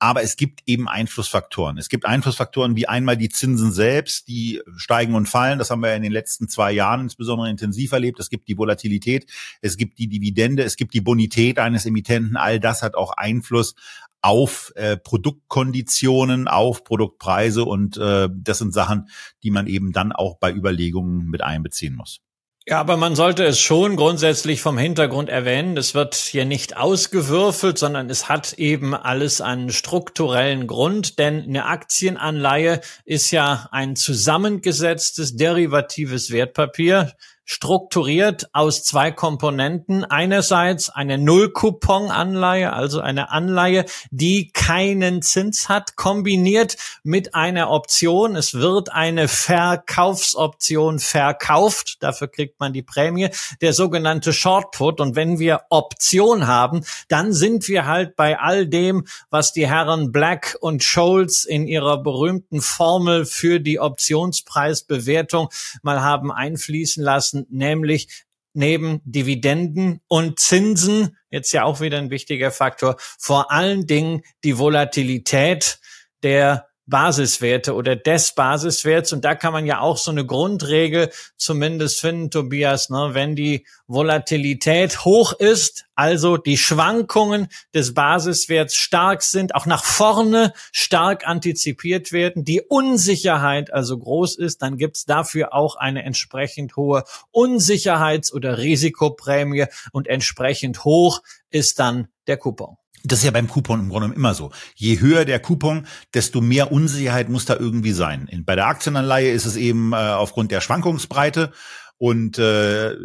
Aber es gibt eben Einflussfaktoren. Es gibt Einflussfaktoren wie einmal die Zinsen selbst, die steigen und fallen. Das haben wir in den letzten zwei Jahren insbesondere intensiv erlebt. Es gibt die Volatilität, es gibt die Dividende, es gibt die Bonität eines Emittenten. All das hat auch Einfluss auf äh, Produktkonditionen, auf Produktpreise und äh, das sind Sachen, die man eben dann auch bei Überlegungen mit einbeziehen muss. Ja, aber man sollte es schon grundsätzlich vom Hintergrund erwähnen. Es wird hier nicht ausgewürfelt, sondern es hat eben alles einen strukturellen Grund, denn eine Aktienanleihe ist ja ein zusammengesetztes derivatives Wertpapier strukturiert aus zwei Komponenten. Einerseits eine Null-Coupon-Anleihe, also eine Anleihe, die keinen Zins hat, kombiniert mit einer Option. Es wird eine Verkaufsoption verkauft. Dafür kriegt man die Prämie, der sogenannte Shortput. Und wenn wir Option haben, dann sind wir halt bei all dem, was die Herren Black und Scholes in ihrer berühmten Formel für die Optionspreisbewertung mal haben einfließen lassen lassen, nämlich neben Dividenden und Zinsen, jetzt ja auch wieder ein wichtiger Faktor, vor allen Dingen die Volatilität der Basiswerte oder des Basiswerts. Und da kann man ja auch so eine Grundregel zumindest finden, Tobias, ne? wenn die Volatilität hoch ist, also die Schwankungen des Basiswerts stark sind, auch nach vorne stark antizipiert werden, die Unsicherheit also groß ist, dann gibt's dafür auch eine entsprechend hohe Unsicherheits- oder Risikoprämie und entsprechend hoch ist dann der Coupon. Das ist ja beim Coupon im Grunde immer so. Je höher der Coupon, desto mehr Unsicherheit muss da irgendwie sein. Bei der Aktienanleihe ist es eben äh, aufgrund der Schwankungsbreite und äh,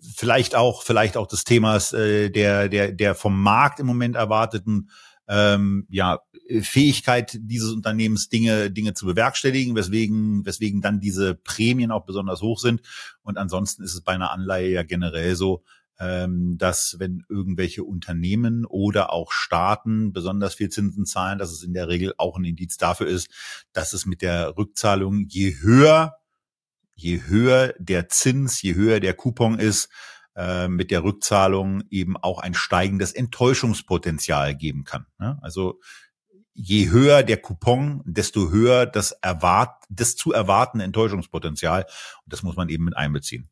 vielleicht auch vielleicht auch des Themas äh, der der der vom Markt im Moment erwarteten ähm, ja Fähigkeit dieses Unternehmens Dinge Dinge zu bewerkstelligen, weswegen weswegen dann diese Prämien auch besonders hoch sind und ansonsten ist es bei einer Anleihe ja generell so, dass wenn irgendwelche Unternehmen oder auch Staaten besonders viel Zinsen zahlen, dass es in der Regel auch ein Indiz dafür ist, dass es mit der Rückzahlung je höher, je höher der Zins, je höher der Coupon ist, äh, mit der Rückzahlung eben auch ein steigendes Enttäuschungspotenzial geben kann. Ne? Also je höher der Coupon, desto höher das erwart, das zu erwartende Enttäuschungspotenzial. Und das muss man eben mit einbeziehen.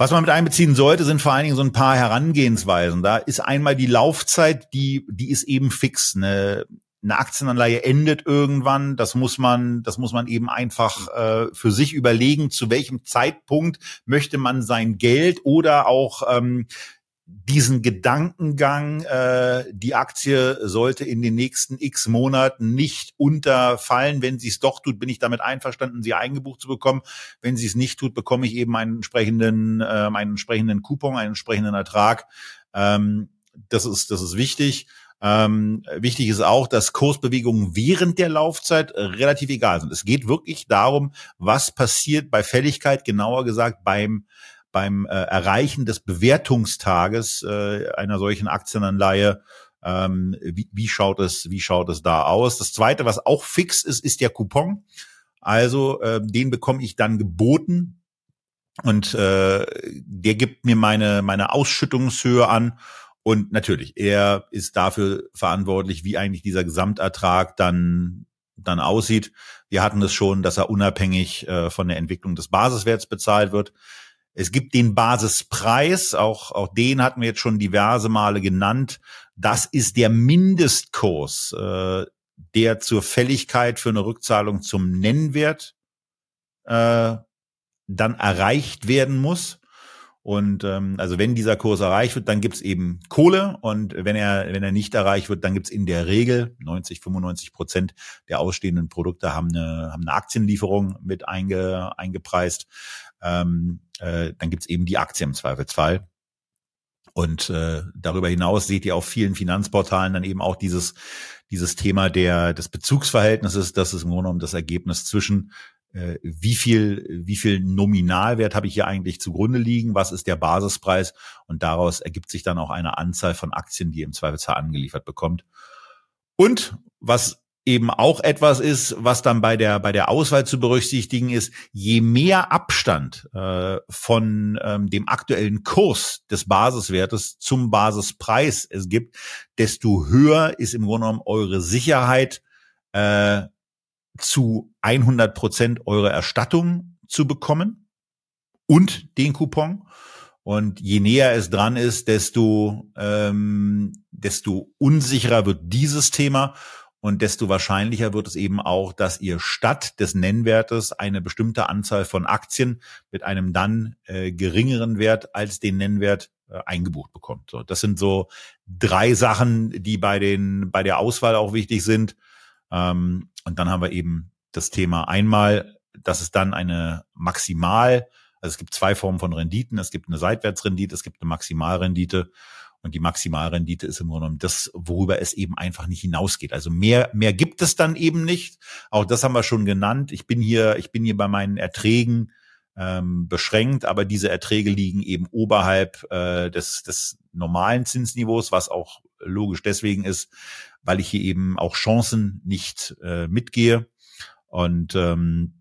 Was man mit einbeziehen sollte, sind vor allen Dingen so ein paar Herangehensweisen. Da ist einmal die Laufzeit, die, die ist eben fix. Eine, eine Aktienanleihe endet irgendwann. Das muss man, das muss man eben einfach äh, für sich überlegen, zu welchem Zeitpunkt möchte man sein Geld oder auch ähm, diesen Gedankengang, äh, die Aktie sollte in den nächsten x Monaten nicht unterfallen. Wenn sie es doch tut, bin ich damit einverstanden, sie eingebucht zu bekommen. Wenn sie es nicht tut, bekomme ich eben einen entsprechenden, äh, einen entsprechenden Coupon, einen entsprechenden Ertrag. Ähm, das ist, das ist wichtig. Ähm, wichtig ist auch, dass Kursbewegungen während der Laufzeit relativ egal sind. Es geht wirklich darum, was passiert bei Fälligkeit, genauer gesagt beim beim äh, Erreichen des Bewertungstages äh, einer solchen Aktienanleihe. Ähm, wie, wie schaut es, wie schaut es da aus? Das zweite, was auch fix ist, ist der Coupon. Also äh, den bekomme ich dann geboten und äh, der gibt mir meine meine Ausschüttungshöhe an und natürlich er ist dafür verantwortlich, wie eigentlich dieser Gesamtertrag dann dann aussieht. Wir hatten es schon, dass er unabhängig äh, von der Entwicklung des Basiswerts bezahlt wird. Es gibt den Basispreis, auch, auch den hatten wir jetzt schon diverse Male genannt. Das ist der Mindestkurs, äh, der zur Fälligkeit für eine Rückzahlung zum Nennwert äh, dann erreicht werden muss. Und ähm, also wenn dieser Kurs erreicht wird, dann gibt's eben Kohle und wenn er wenn er nicht erreicht wird, dann gibt's in der Regel 90, 95 Prozent der ausstehenden Produkte haben eine haben eine Aktienlieferung mit einge, eingepreist ähm, äh, dann gibt's eben die Aktie im Zweifelsfall. Und äh, darüber hinaus seht ihr auf vielen Finanzportalen dann eben auch dieses, dieses Thema der, des Bezugsverhältnisses. Das ist im Grunde genommen das Ergebnis zwischen äh, wie viel, wie viel Nominalwert habe ich hier eigentlich zugrunde liegen, was ist der Basispreis und daraus ergibt sich dann auch eine Anzahl von Aktien, die ihr im Zweifelsfall angeliefert bekommt. Und was eben auch etwas ist, was dann bei der bei der Auswahl zu berücksichtigen ist, je mehr Abstand äh, von ähm, dem aktuellen Kurs des Basiswertes zum Basispreis es gibt, desto höher ist im Grunde genommen eure Sicherheit äh, zu 100 Prozent eure Erstattung zu bekommen und den Coupon. Und je näher es dran ist, desto, ähm, desto unsicherer wird dieses Thema und desto wahrscheinlicher wird es eben auch, dass ihr statt des Nennwertes eine bestimmte Anzahl von Aktien mit einem dann äh, geringeren Wert als den Nennwert äh, eingebucht bekommt. So, das sind so drei Sachen, die bei den bei der Auswahl auch wichtig sind. Ähm, und dann haben wir eben das Thema einmal, dass es dann eine Maximal, also es gibt zwei Formen von Renditen. Es gibt eine Seitwärtsrendite, es gibt eine Maximalrendite. Und die Maximalrendite ist im Grunde genommen das, worüber es eben einfach nicht hinausgeht. Also mehr, mehr gibt es dann eben nicht. Auch das haben wir schon genannt. Ich bin hier, ich bin hier bei meinen Erträgen ähm, beschränkt, aber diese Erträge liegen eben oberhalb äh, des, des normalen Zinsniveaus, was auch logisch deswegen ist, weil ich hier eben auch Chancen nicht äh, mitgehe. Und ähm,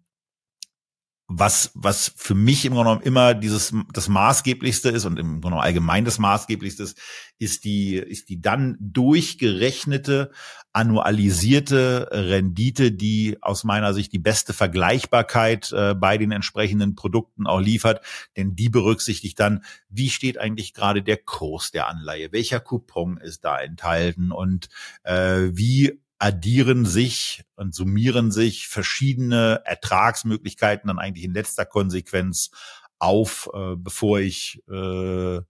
was, was für mich im Grunde genommen immer dieses, das Maßgeblichste ist und im Grunde genommen allgemein das Maßgeblichste ist, ist die, ist die dann durchgerechnete, annualisierte Rendite, die aus meiner Sicht die beste Vergleichbarkeit äh, bei den entsprechenden Produkten auch liefert. Denn die berücksichtigt dann, wie steht eigentlich gerade der Kurs der Anleihe, welcher Coupon ist da enthalten und äh, wie addieren sich und summieren sich verschiedene Ertragsmöglichkeiten dann eigentlich in letzter Konsequenz auf, äh, bevor ich äh,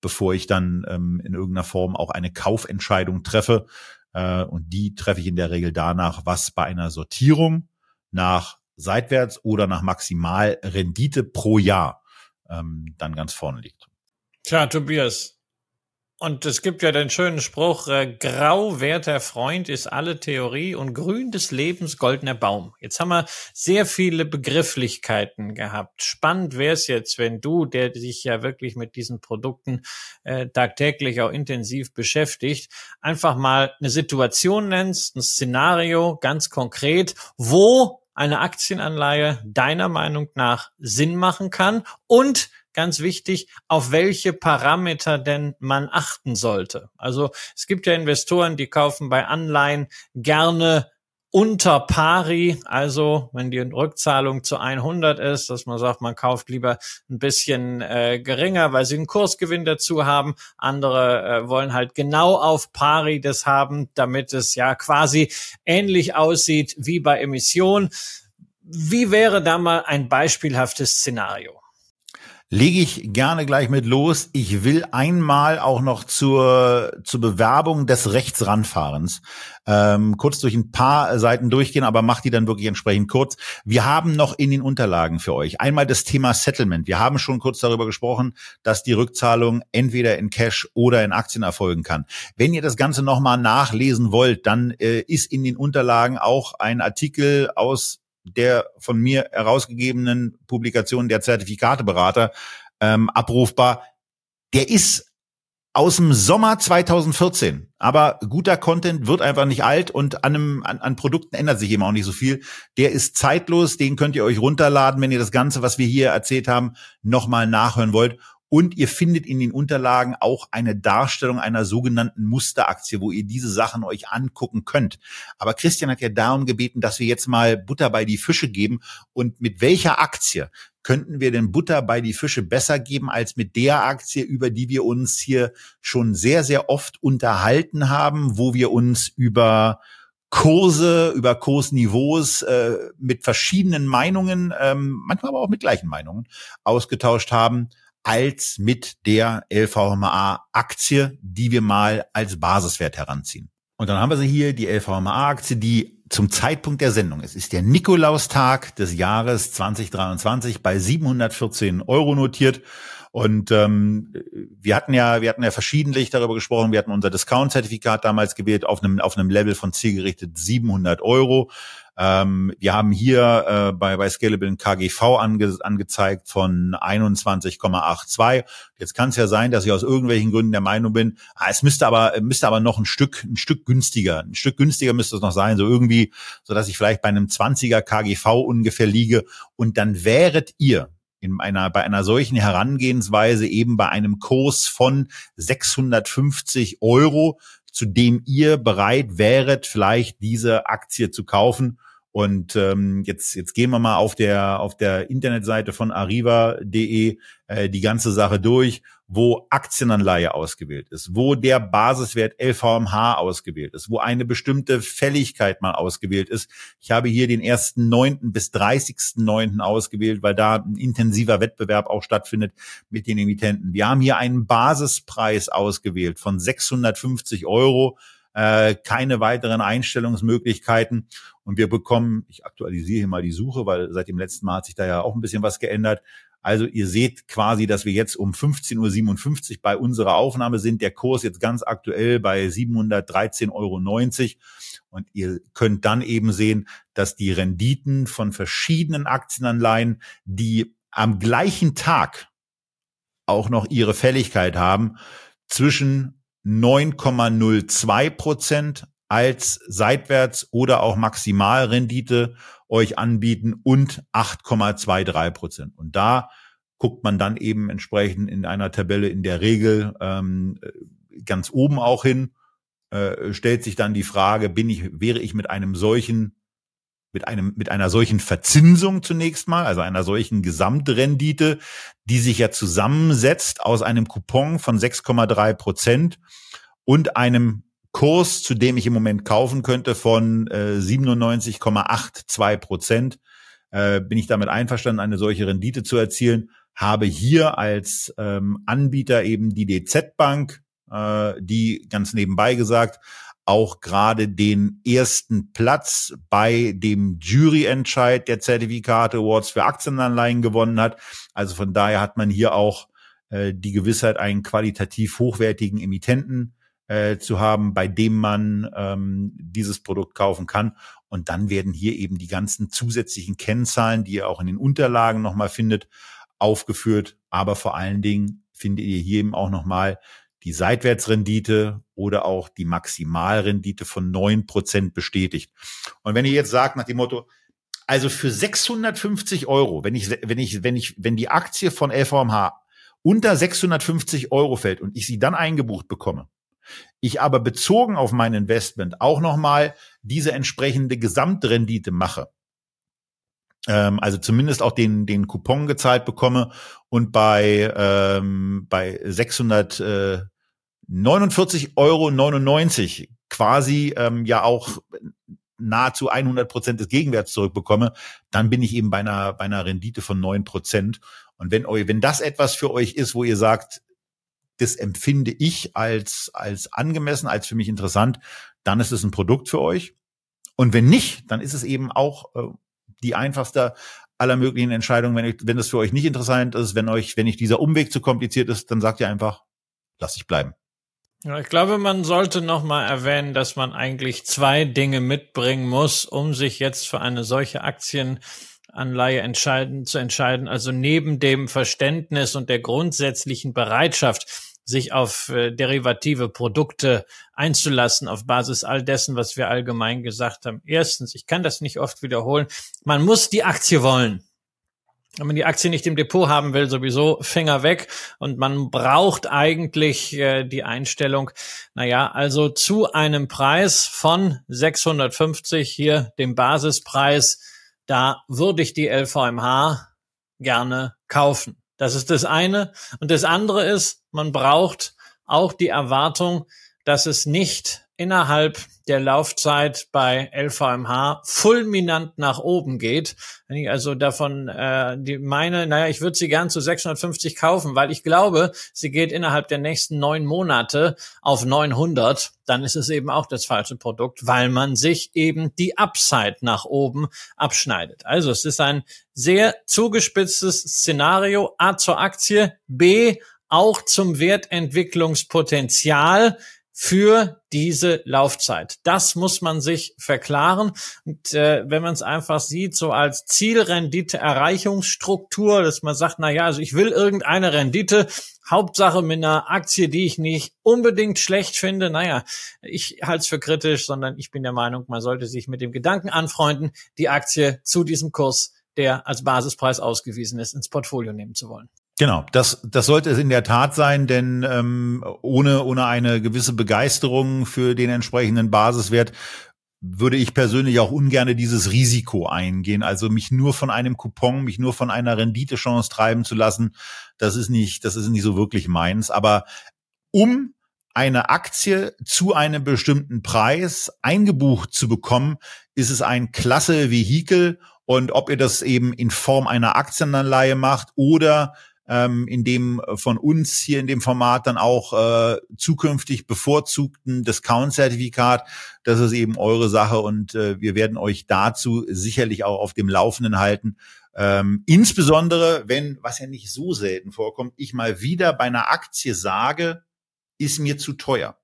bevor ich dann ähm, in irgendeiner Form auch eine Kaufentscheidung treffe. Äh, und die treffe ich in der Regel danach, was bei einer Sortierung nach seitwärts oder nach Maximalrendite pro Jahr ähm, dann ganz vorne liegt. Tja, Tobias, und es gibt ja den schönen Spruch, äh, grau werter Freund ist alle Theorie und grün des Lebens goldener Baum. Jetzt haben wir sehr viele Begrifflichkeiten gehabt. Spannend wäre es jetzt, wenn du, der sich ja wirklich mit diesen Produkten äh, tagtäglich auch intensiv beschäftigt, einfach mal eine Situation nennst, ein Szenario ganz konkret, wo eine Aktienanleihe deiner Meinung nach Sinn machen kann und ganz wichtig, auf welche Parameter denn man achten sollte. Also es gibt ja Investoren, die kaufen bei Anleihen gerne unter pari, also wenn die Rückzahlung zu 100 ist, dass man sagt, man kauft lieber ein bisschen äh, geringer, weil sie einen Kursgewinn dazu haben. Andere äh, wollen halt genau auf pari das haben, damit es ja quasi ähnlich aussieht wie bei Emission. Wie wäre da mal ein beispielhaftes Szenario? Lege ich gerne gleich mit los. Ich will einmal auch noch zur, zur Bewerbung des Rechtsranfahrens ähm, kurz durch ein paar Seiten durchgehen, aber macht die dann wirklich entsprechend kurz. Wir haben noch in den Unterlagen für euch einmal das Thema Settlement. Wir haben schon kurz darüber gesprochen, dass die Rückzahlung entweder in Cash oder in Aktien erfolgen kann. Wenn ihr das Ganze nochmal nachlesen wollt, dann äh, ist in den Unterlagen auch ein Artikel aus der von mir herausgegebenen Publikation der Zertifikateberater ähm, abrufbar. Der ist aus dem Sommer 2014. Aber guter Content wird einfach nicht alt und an, einem, an, an Produkten ändert sich eben auch nicht so viel. Der ist zeitlos, den könnt ihr euch runterladen, wenn ihr das Ganze, was wir hier erzählt haben, nochmal nachhören wollt. Und ihr findet in den Unterlagen auch eine Darstellung einer sogenannten Musteraktie, wo ihr diese Sachen euch angucken könnt. Aber Christian hat ja darum gebeten, dass wir jetzt mal Butter bei die Fische geben. Und mit welcher Aktie könnten wir denn Butter bei die Fische besser geben als mit der Aktie, über die wir uns hier schon sehr, sehr oft unterhalten haben, wo wir uns über Kurse, über Kursniveaus äh, mit verschiedenen Meinungen, ähm, manchmal aber auch mit gleichen Meinungen ausgetauscht haben als mit der LVMA-Aktie, die wir mal als Basiswert heranziehen. Und dann haben wir sie hier, die LVMA-Aktie, die zum Zeitpunkt der Sendung, es ist der Nikolaustag des Jahres 2023 bei 714 Euro notiert. Und ähm, wir hatten ja, wir hatten ja verschiedentlich darüber gesprochen. Wir hatten unser Discount-Zertifikat damals gewählt auf einem auf einem Level von zielgerichtet 700 Euro. Ähm, wir haben hier äh, bei, bei Scalable ein KGV ange, angezeigt von 21,82. Jetzt kann es ja sein, dass ich aus irgendwelchen Gründen der Meinung bin, ah, es müsste aber müsste aber noch ein Stück ein Stück günstiger, ein Stück günstiger müsste es noch sein, so irgendwie, so dass ich vielleicht bei einem 20er KGV ungefähr liege. Und dann wäret ihr in einer, bei einer solchen Herangehensweise eben bei einem Kurs von 650 Euro, zu dem ihr bereit wäret, vielleicht diese Aktie zu kaufen. Und ähm, jetzt, jetzt gehen wir mal auf der, auf der Internetseite von arriva.de äh, die ganze Sache durch, wo Aktienanleihe ausgewählt ist, wo der Basiswert LVMH ausgewählt ist, wo eine bestimmte Fälligkeit mal ausgewählt ist. Ich habe hier den ersten neunten bis 30.9. ausgewählt, weil da ein intensiver Wettbewerb auch stattfindet mit den Emittenten. Wir haben hier einen Basispreis ausgewählt von 650 Euro äh, keine weiteren Einstellungsmöglichkeiten. Und wir bekommen, ich aktualisiere hier mal die Suche, weil seit dem letzten Mal hat sich da ja auch ein bisschen was geändert. Also ihr seht quasi, dass wir jetzt um 15.57 Uhr bei unserer Aufnahme sind. Der Kurs jetzt ganz aktuell bei 713,90 Euro. Und ihr könnt dann eben sehen, dass die Renditen von verschiedenen Aktienanleihen, die am gleichen Tag auch noch ihre Fälligkeit haben, zwischen 9,02 Prozent als Seitwärts- oder auch Maximalrendite euch anbieten und 8,23 Prozent. Und da guckt man dann eben entsprechend in einer Tabelle in der Regel ähm, ganz oben auch hin, äh, stellt sich dann die Frage, bin ich, wäre ich mit einem solchen mit einem, mit einer solchen Verzinsung zunächst mal, also einer solchen Gesamtrendite, die sich ja zusammensetzt aus einem Coupon von 6,3 Prozent und einem Kurs, zu dem ich im Moment kaufen könnte von äh, 97,82 Prozent, äh, bin ich damit einverstanden, eine solche Rendite zu erzielen, habe hier als ähm, Anbieter eben die DZ Bank, äh, die ganz nebenbei gesagt auch gerade den ersten Platz bei dem Juryentscheid der Zertifikate Awards für Aktienanleihen gewonnen hat. Also von daher hat man hier auch äh, die Gewissheit, einen qualitativ hochwertigen Emittenten äh, zu haben, bei dem man ähm, dieses Produkt kaufen kann. Und dann werden hier eben die ganzen zusätzlichen Kennzahlen, die ihr auch in den Unterlagen nochmal findet, aufgeführt. Aber vor allen Dingen findet ihr hier eben auch nochmal die Seitwärtsrendite oder auch die Maximalrendite von neun Prozent bestätigt. Und wenn ihr jetzt sagt nach dem Motto, also für 650 Euro, wenn ich, wenn ich, wenn ich, wenn die Aktie von LVMH unter 650 Euro fällt und ich sie dann eingebucht bekomme, ich aber bezogen auf mein Investment auch nochmal diese entsprechende Gesamtrendite mache, ähm, also zumindest auch den, den Coupon gezahlt bekomme und bei, ähm, bei 649,99 Euro quasi ähm, ja auch nahezu 100 Prozent des Gegenwerts zurückbekomme, dann bin ich eben bei einer, bei einer Rendite von 9 Prozent. Und wenn euch, wenn das etwas für euch ist, wo ihr sagt, das empfinde ich als, als angemessen, als für mich interessant, dann ist es ein Produkt für euch. Und wenn nicht, dann ist es eben auch äh, die einfachste aller möglichen Entscheidungen. Wenn, ich, wenn das für euch nicht interessant ist, wenn euch, wenn nicht dieser Umweg zu kompliziert ist, dann sagt ihr einfach, lass ich bleiben. Ja, ich glaube, man sollte noch mal erwähnen, dass man eigentlich zwei Dinge mitbringen muss, um sich jetzt für eine solche Aktienanleihe entscheiden, zu entscheiden. Also neben dem Verständnis und der grundsätzlichen Bereitschaft, sich auf äh, derivative Produkte einzulassen auf Basis all dessen, was wir allgemein gesagt haben. Erstens, ich kann das nicht oft wiederholen, man muss die Aktie wollen. Wenn man die Aktie nicht im Depot haben will, sowieso Finger weg. Und man braucht eigentlich äh, die Einstellung, naja, also zu einem Preis von 650 hier, dem Basispreis, da würde ich die LVMH gerne kaufen. Das ist das eine. Und das andere ist, man braucht auch die Erwartung, dass es nicht innerhalb der Laufzeit bei LVMH fulminant nach oben geht. Wenn ich also davon äh, die meine, naja, ich würde sie gern zu 650 kaufen, weil ich glaube, sie geht innerhalb der nächsten neun Monate auf 900, dann ist es eben auch das falsche Produkt, weil man sich eben die Upside nach oben abschneidet. Also es ist ein sehr zugespitztes Szenario A zur Aktie, B auch zum Wertentwicklungspotenzial für diese Laufzeit. Das muss man sich verklaren. Und äh, wenn man es einfach sieht, so als Zielrendite-Erreichungsstruktur, dass man sagt, na ja, also ich will irgendeine Rendite, Hauptsache mit einer Aktie, die ich nicht unbedingt schlecht finde. Naja, ich halte es für kritisch, sondern ich bin der Meinung, man sollte sich mit dem Gedanken anfreunden, die Aktie zu diesem Kurs, der als Basispreis ausgewiesen ist, ins Portfolio nehmen zu wollen. Genau, das, das sollte es in der Tat sein, denn ähm, ohne, ohne eine gewisse Begeisterung für den entsprechenden Basiswert würde ich persönlich auch ungerne dieses Risiko eingehen. Also mich nur von einem Coupon, mich nur von einer Renditechance treiben zu lassen, das ist nicht, das ist nicht so wirklich meins. Aber um eine Aktie zu einem bestimmten Preis eingebucht zu bekommen, ist es ein klasse Vehikel. Und ob ihr das eben in Form einer Aktienanleihe macht oder ähm, in dem äh, von uns hier in dem Format dann auch äh, zukünftig bevorzugten Discount-Zertifikat. Das ist eben eure Sache und äh, wir werden euch dazu sicherlich auch auf dem Laufenden halten. Ähm, insbesondere, wenn, was ja nicht so selten vorkommt, ich mal wieder bei einer Aktie sage, ist mir zu teuer.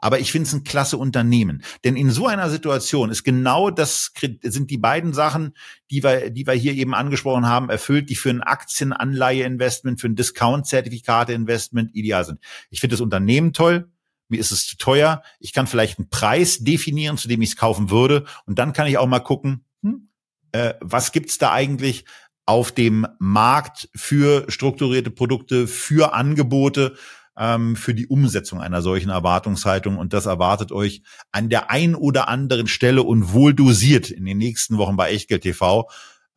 Aber ich finde es ein klasse Unternehmen. Denn in so einer Situation ist genau das, sind die beiden Sachen, die wir, die wir hier eben angesprochen haben, erfüllt, die für ein Aktienanleihe-Investment, für ein Discount-Zertifikate-Investment ideal sind. Ich finde das Unternehmen toll. Mir ist es zu teuer. Ich kann vielleicht einen Preis definieren, zu dem ich es kaufen würde. Und dann kann ich auch mal gucken, hm, äh, was gibt's da eigentlich auf dem Markt für strukturierte Produkte, für Angebote, ähm, für die Umsetzung einer solchen Erwartungshaltung. Und das erwartet euch an der ein oder anderen Stelle und wohl dosiert in den nächsten Wochen bei Echtgeld TV.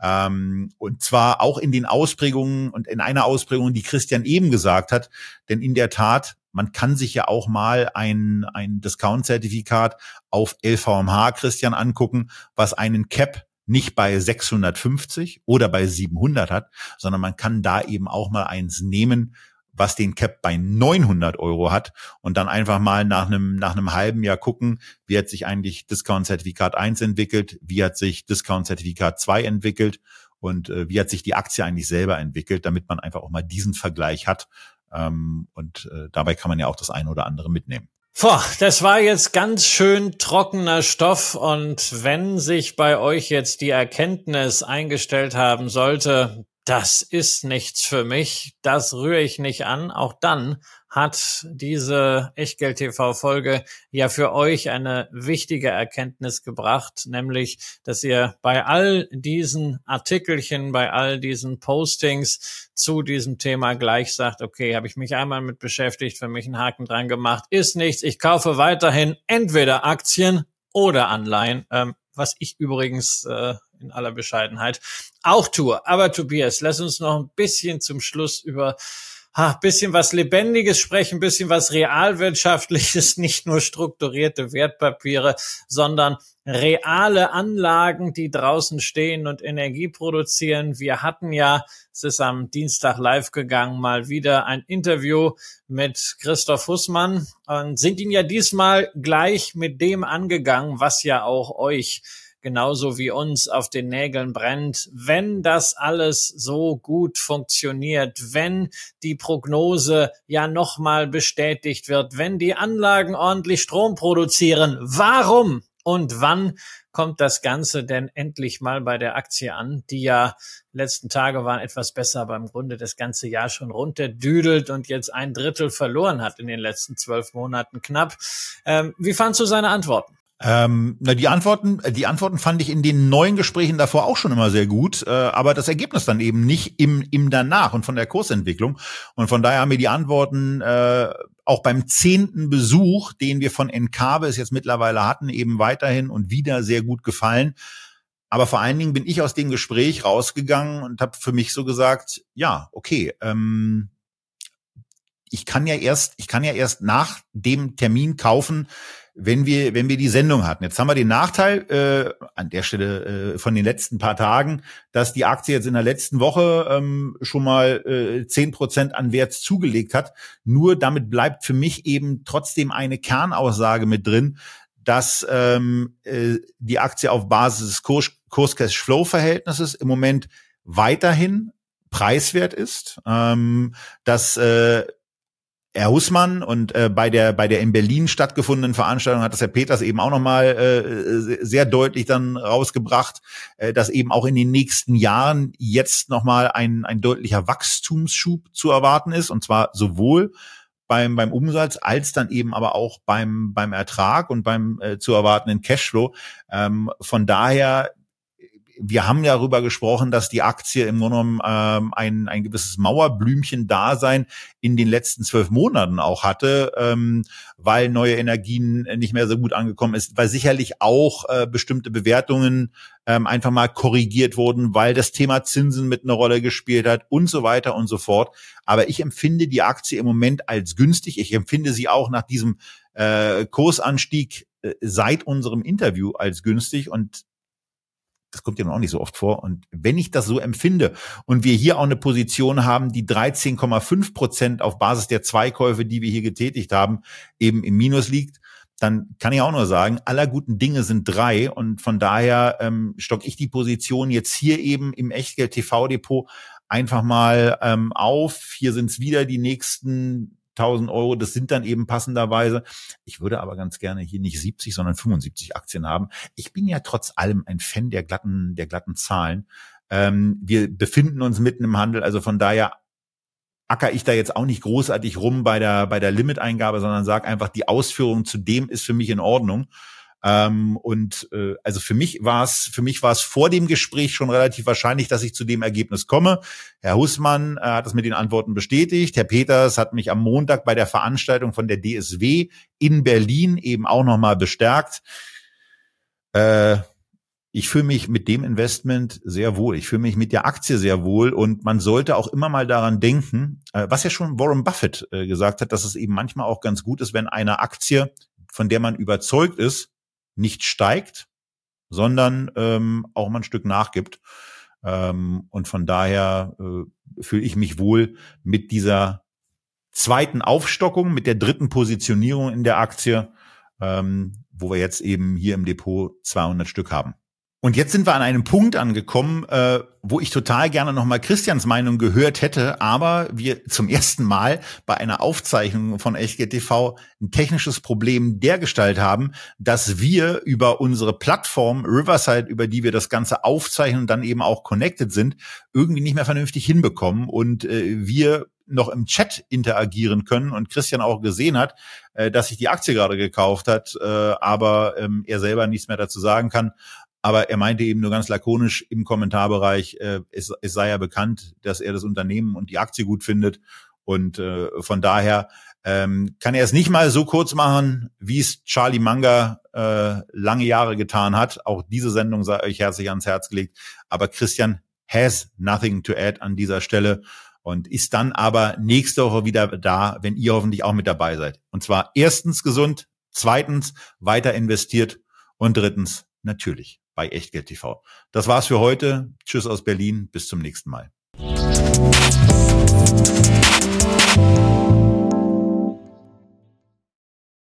Ähm, und zwar auch in den Ausprägungen und in einer Ausprägung, die Christian eben gesagt hat. Denn in der Tat, man kann sich ja auch mal ein, ein Discount-Zertifikat auf LVMH, Christian, angucken, was einen Cap nicht bei 650 oder bei 700 hat, sondern man kann da eben auch mal eins nehmen, was den Cap bei 900 Euro hat und dann einfach mal nach einem, nach einem halben Jahr gucken, wie hat sich eigentlich Discount-Zertifikat 1 entwickelt, wie hat sich Discount-Zertifikat 2 entwickelt und äh, wie hat sich die Aktie eigentlich selber entwickelt, damit man einfach auch mal diesen Vergleich hat. Ähm, und äh, dabei kann man ja auch das eine oder andere mitnehmen. Boah, das war jetzt ganz schön trockener Stoff und wenn sich bei euch jetzt die Erkenntnis eingestellt haben sollte, das ist nichts für mich, das rühre ich nicht an. Auch dann hat diese Echtgeld-TV-Folge ja für euch eine wichtige Erkenntnis gebracht, nämlich, dass ihr bei all diesen Artikelchen, bei all diesen Postings zu diesem Thema gleich sagt, okay, habe ich mich einmal mit beschäftigt, für mich einen Haken dran gemacht, ist nichts, ich kaufe weiterhin entweder Aktien oder Anleihen, ähm, was ich übrigens äh, in aller Bescheidenheit auch tue. Aber Tobias, lass uns noch ein bisschen zum Schluss über ha, bisschen was Lebendiges sprechen, bisschen was Realwirtschaftliches, nicht nur strukturierte Wertpapiere, sondern reale Anlagen, die draußen stehen und Energie produzieren. Wir hatten ja, es ist am Dienstag live gegangen, mal wieder ein Interview mit Christoph Hussmann und sind ihn ja diesmal gleich mit dem angegangen, was ja auch euch genauso wie uns auf den Nägeln brennt, wenn das alles so gut funktioniert, wenn die Prognose ja nochmal bestätigt wird, wenn die Anlagen ordentlich Strom produzieren, warum und wann kommt das Ganze denn endlich mal bei der Aktie an, die ja letzten Tage waren etwas besser, aber im Grunde das ganze Jahr schon runterdüdelt und jetzt ein Drittel verloren hat in den letzten zwölf Monaten knapp. Ähm, wie fandst du seine Antworten? Ähm, na, die Antworten, äh, die Antworten fand ich in den neuen Gesprächen davor auch schon immer sehr gut, äh, aber das Ergebnis dann eben nicht im, im danach und von der Kursentwicklung. Und von daher haben mir die Antworten äh, auch beim zehnten Besuch, den wir von Enkabe jetzt mittlerweile hatten, eben weiterhin und wieder sehr gut gefallen. Aber vor allen Dingen bin ich aus dem Gespräch rausgegangen und habe für mich so gesagt, ja, okay, ähm, ich kann ja erst, ich kann ja erst nach dem Termin kaufen, wenn wir, wenn wir die Sendung hatten. Jetzt haben wir den Nachteil äh, an der Stelle äh, von den letzten paar Tagen, dass die Aktie jetzt in der letzten Woche ähm, schon mal äh, zehn äh, Prozent an Wert zugelegt hat. Nur damit bleibt für mich eben trotzdem eine Kernaussage mit drin, dass ähm, äh, die Aktie auf Basis des Kurs-Cash-Flow-Verhältnisses im Moment weiterhin preiswert ist, ähm, dass äh, Herr Hussmann und äh, bei der bei der in Berlin stattgefundenen Veranstaltung hat das Herr Peters eben auch nochmal äh, sehr deutlich dann rausgebracht, äh, dass eben auch in den nächsten Jahren jetzt nochmal ein ein deutlicher Wachstumsschub zu erwarten ist und zwar sowohl beim beim Umsatz als dann eben aber auch beim beim Ertrag und beim äh, zu erwartenden Cashflow. Ähm, von daher wir haben ja darüber gesprochen, dass die Aktie im Grunde genommen ähm, ein, ein gewisses Mauerblümchen-Dasein in den letzten zwölf Monaten auch hatte, ähm, weil neue Energien nicht mehr so gut angekommen ist, weil sicherlich auch äh, bestimmte Bewertungen ähm, einfach mal korrigiert wurden, weil das Thema Zinsen mit einer Rolle gespielt hat und so weiter und so fort. Aber ich empfinde die Aktie im Moment als günstig. Ich empfinde sie auch nach diesem äh, Kursanstieg äh, seit unserem Interview als günstig und das kommt ja noch nicht so oft vor. Und wenn ich das so empfinde und wir hier auch eine Position haben, die 13,5 Prozent auf Basis der Zweikäufe, die wir hier getätigt haben, eben im Minus liegt, dann kann ich auch nur sagen, aller guten Dinge sind drei und von daher ähm, stock ich die Position jetzt hier eben im Echtgeld TV Depot einfach mal ähm, auf. Hier sind es wieder die nächsten 1000 Euro. Das sind dann eben passenderweise. Ich würde aber ganz gerne hier nicht 70, sondern 75 Aktien haben. Ich bin ja trotz allem ein Fan der glatten, der glatten Zahlen. Ähm, wir befinden uns mitten im Handel, also von daher acker ich da jetzt auch nicht großartig rum bei der, bei der Limit-Eingabe, sondern sage einfach, die Ausführung zu dem ist für mich in Ordnung. Ähm, und äh, also für mich war es, für mich war es vor dem Gespräch schon relativ wahrscheinlich, dass ich zu dem Ergebnis komme. Herr Hussmann äh, hat es mit den Antworten bestätigt. Herr Peters hat mich am Montag bei der Veranstaltung von der DSW in Berlin eben auch nochmal bestärkt. Äh, ich fühle mich mit dem Investment sehr wohl. Ich fühle mich mit der Aktie sehr wohl und man sollte auch immer mal daran denken, äh, was ja schon Warren Buffett äh, gesagt hat, dass es eben manchmal auch ganz gut ist, wenn eine Aktie, von der man überzeugt ist, nicht steigt, sondern ähm, auch mal ein Stück nachgibt. Ähm, und von daher äh, fühle ich mich wohl mit dieser zweiten Aufstockung, mit der dritten Positionierung in der Aktie, ähm, wo wir jetzt eben hier im Depot 200 Stück haben. Und jetzt sind wir an einem Punkt angekommen, äh, wo ich total gerne nochmal Christians Meinung gehört hätte, aber wir zum ersten Mal bei einer Aufzeichnung von Echtgeld TV ein technisches Problem dergestalt haben, dass wir über unsere Plattform Riverside, über die wir das Ganze aufzeichnen und dann eben auch connected sind, irgendwie nicht mehr vernünftig hinbekommen und äh, wir noch im Chat interagieren können und Christian auch gesehen hat, äh, dass sich die Aktie gerade gekauft hat, äh, aber ähm, er selber nichts mehr dazu sagen kann. Aber er meinte eben nur ganz lakonisch im Kommentarbereich, äh, es, es sei ja bekannt, dass er das Unternehmen und die Aktie gut findet. Und äh, von daher ähm, kann er es nicht mal so kurz machen, wie es Charlie Manga äh, lange Jahre getan hat. Auch diese Sendung sei euch herzlich ans Herz gelegt. Aber Christian has nothing to add an dieser Stelle und ist dann aber nächste Woche wieder da, wenn ihr hoffentlich auch mit dabei seid. Und zwar erstens gesund, zweitens weiter investiert und drittens natürlich bei Echtgeld TV. Das war's für heute. Tschüss aus Berlin. Bis zum nächsten Mal.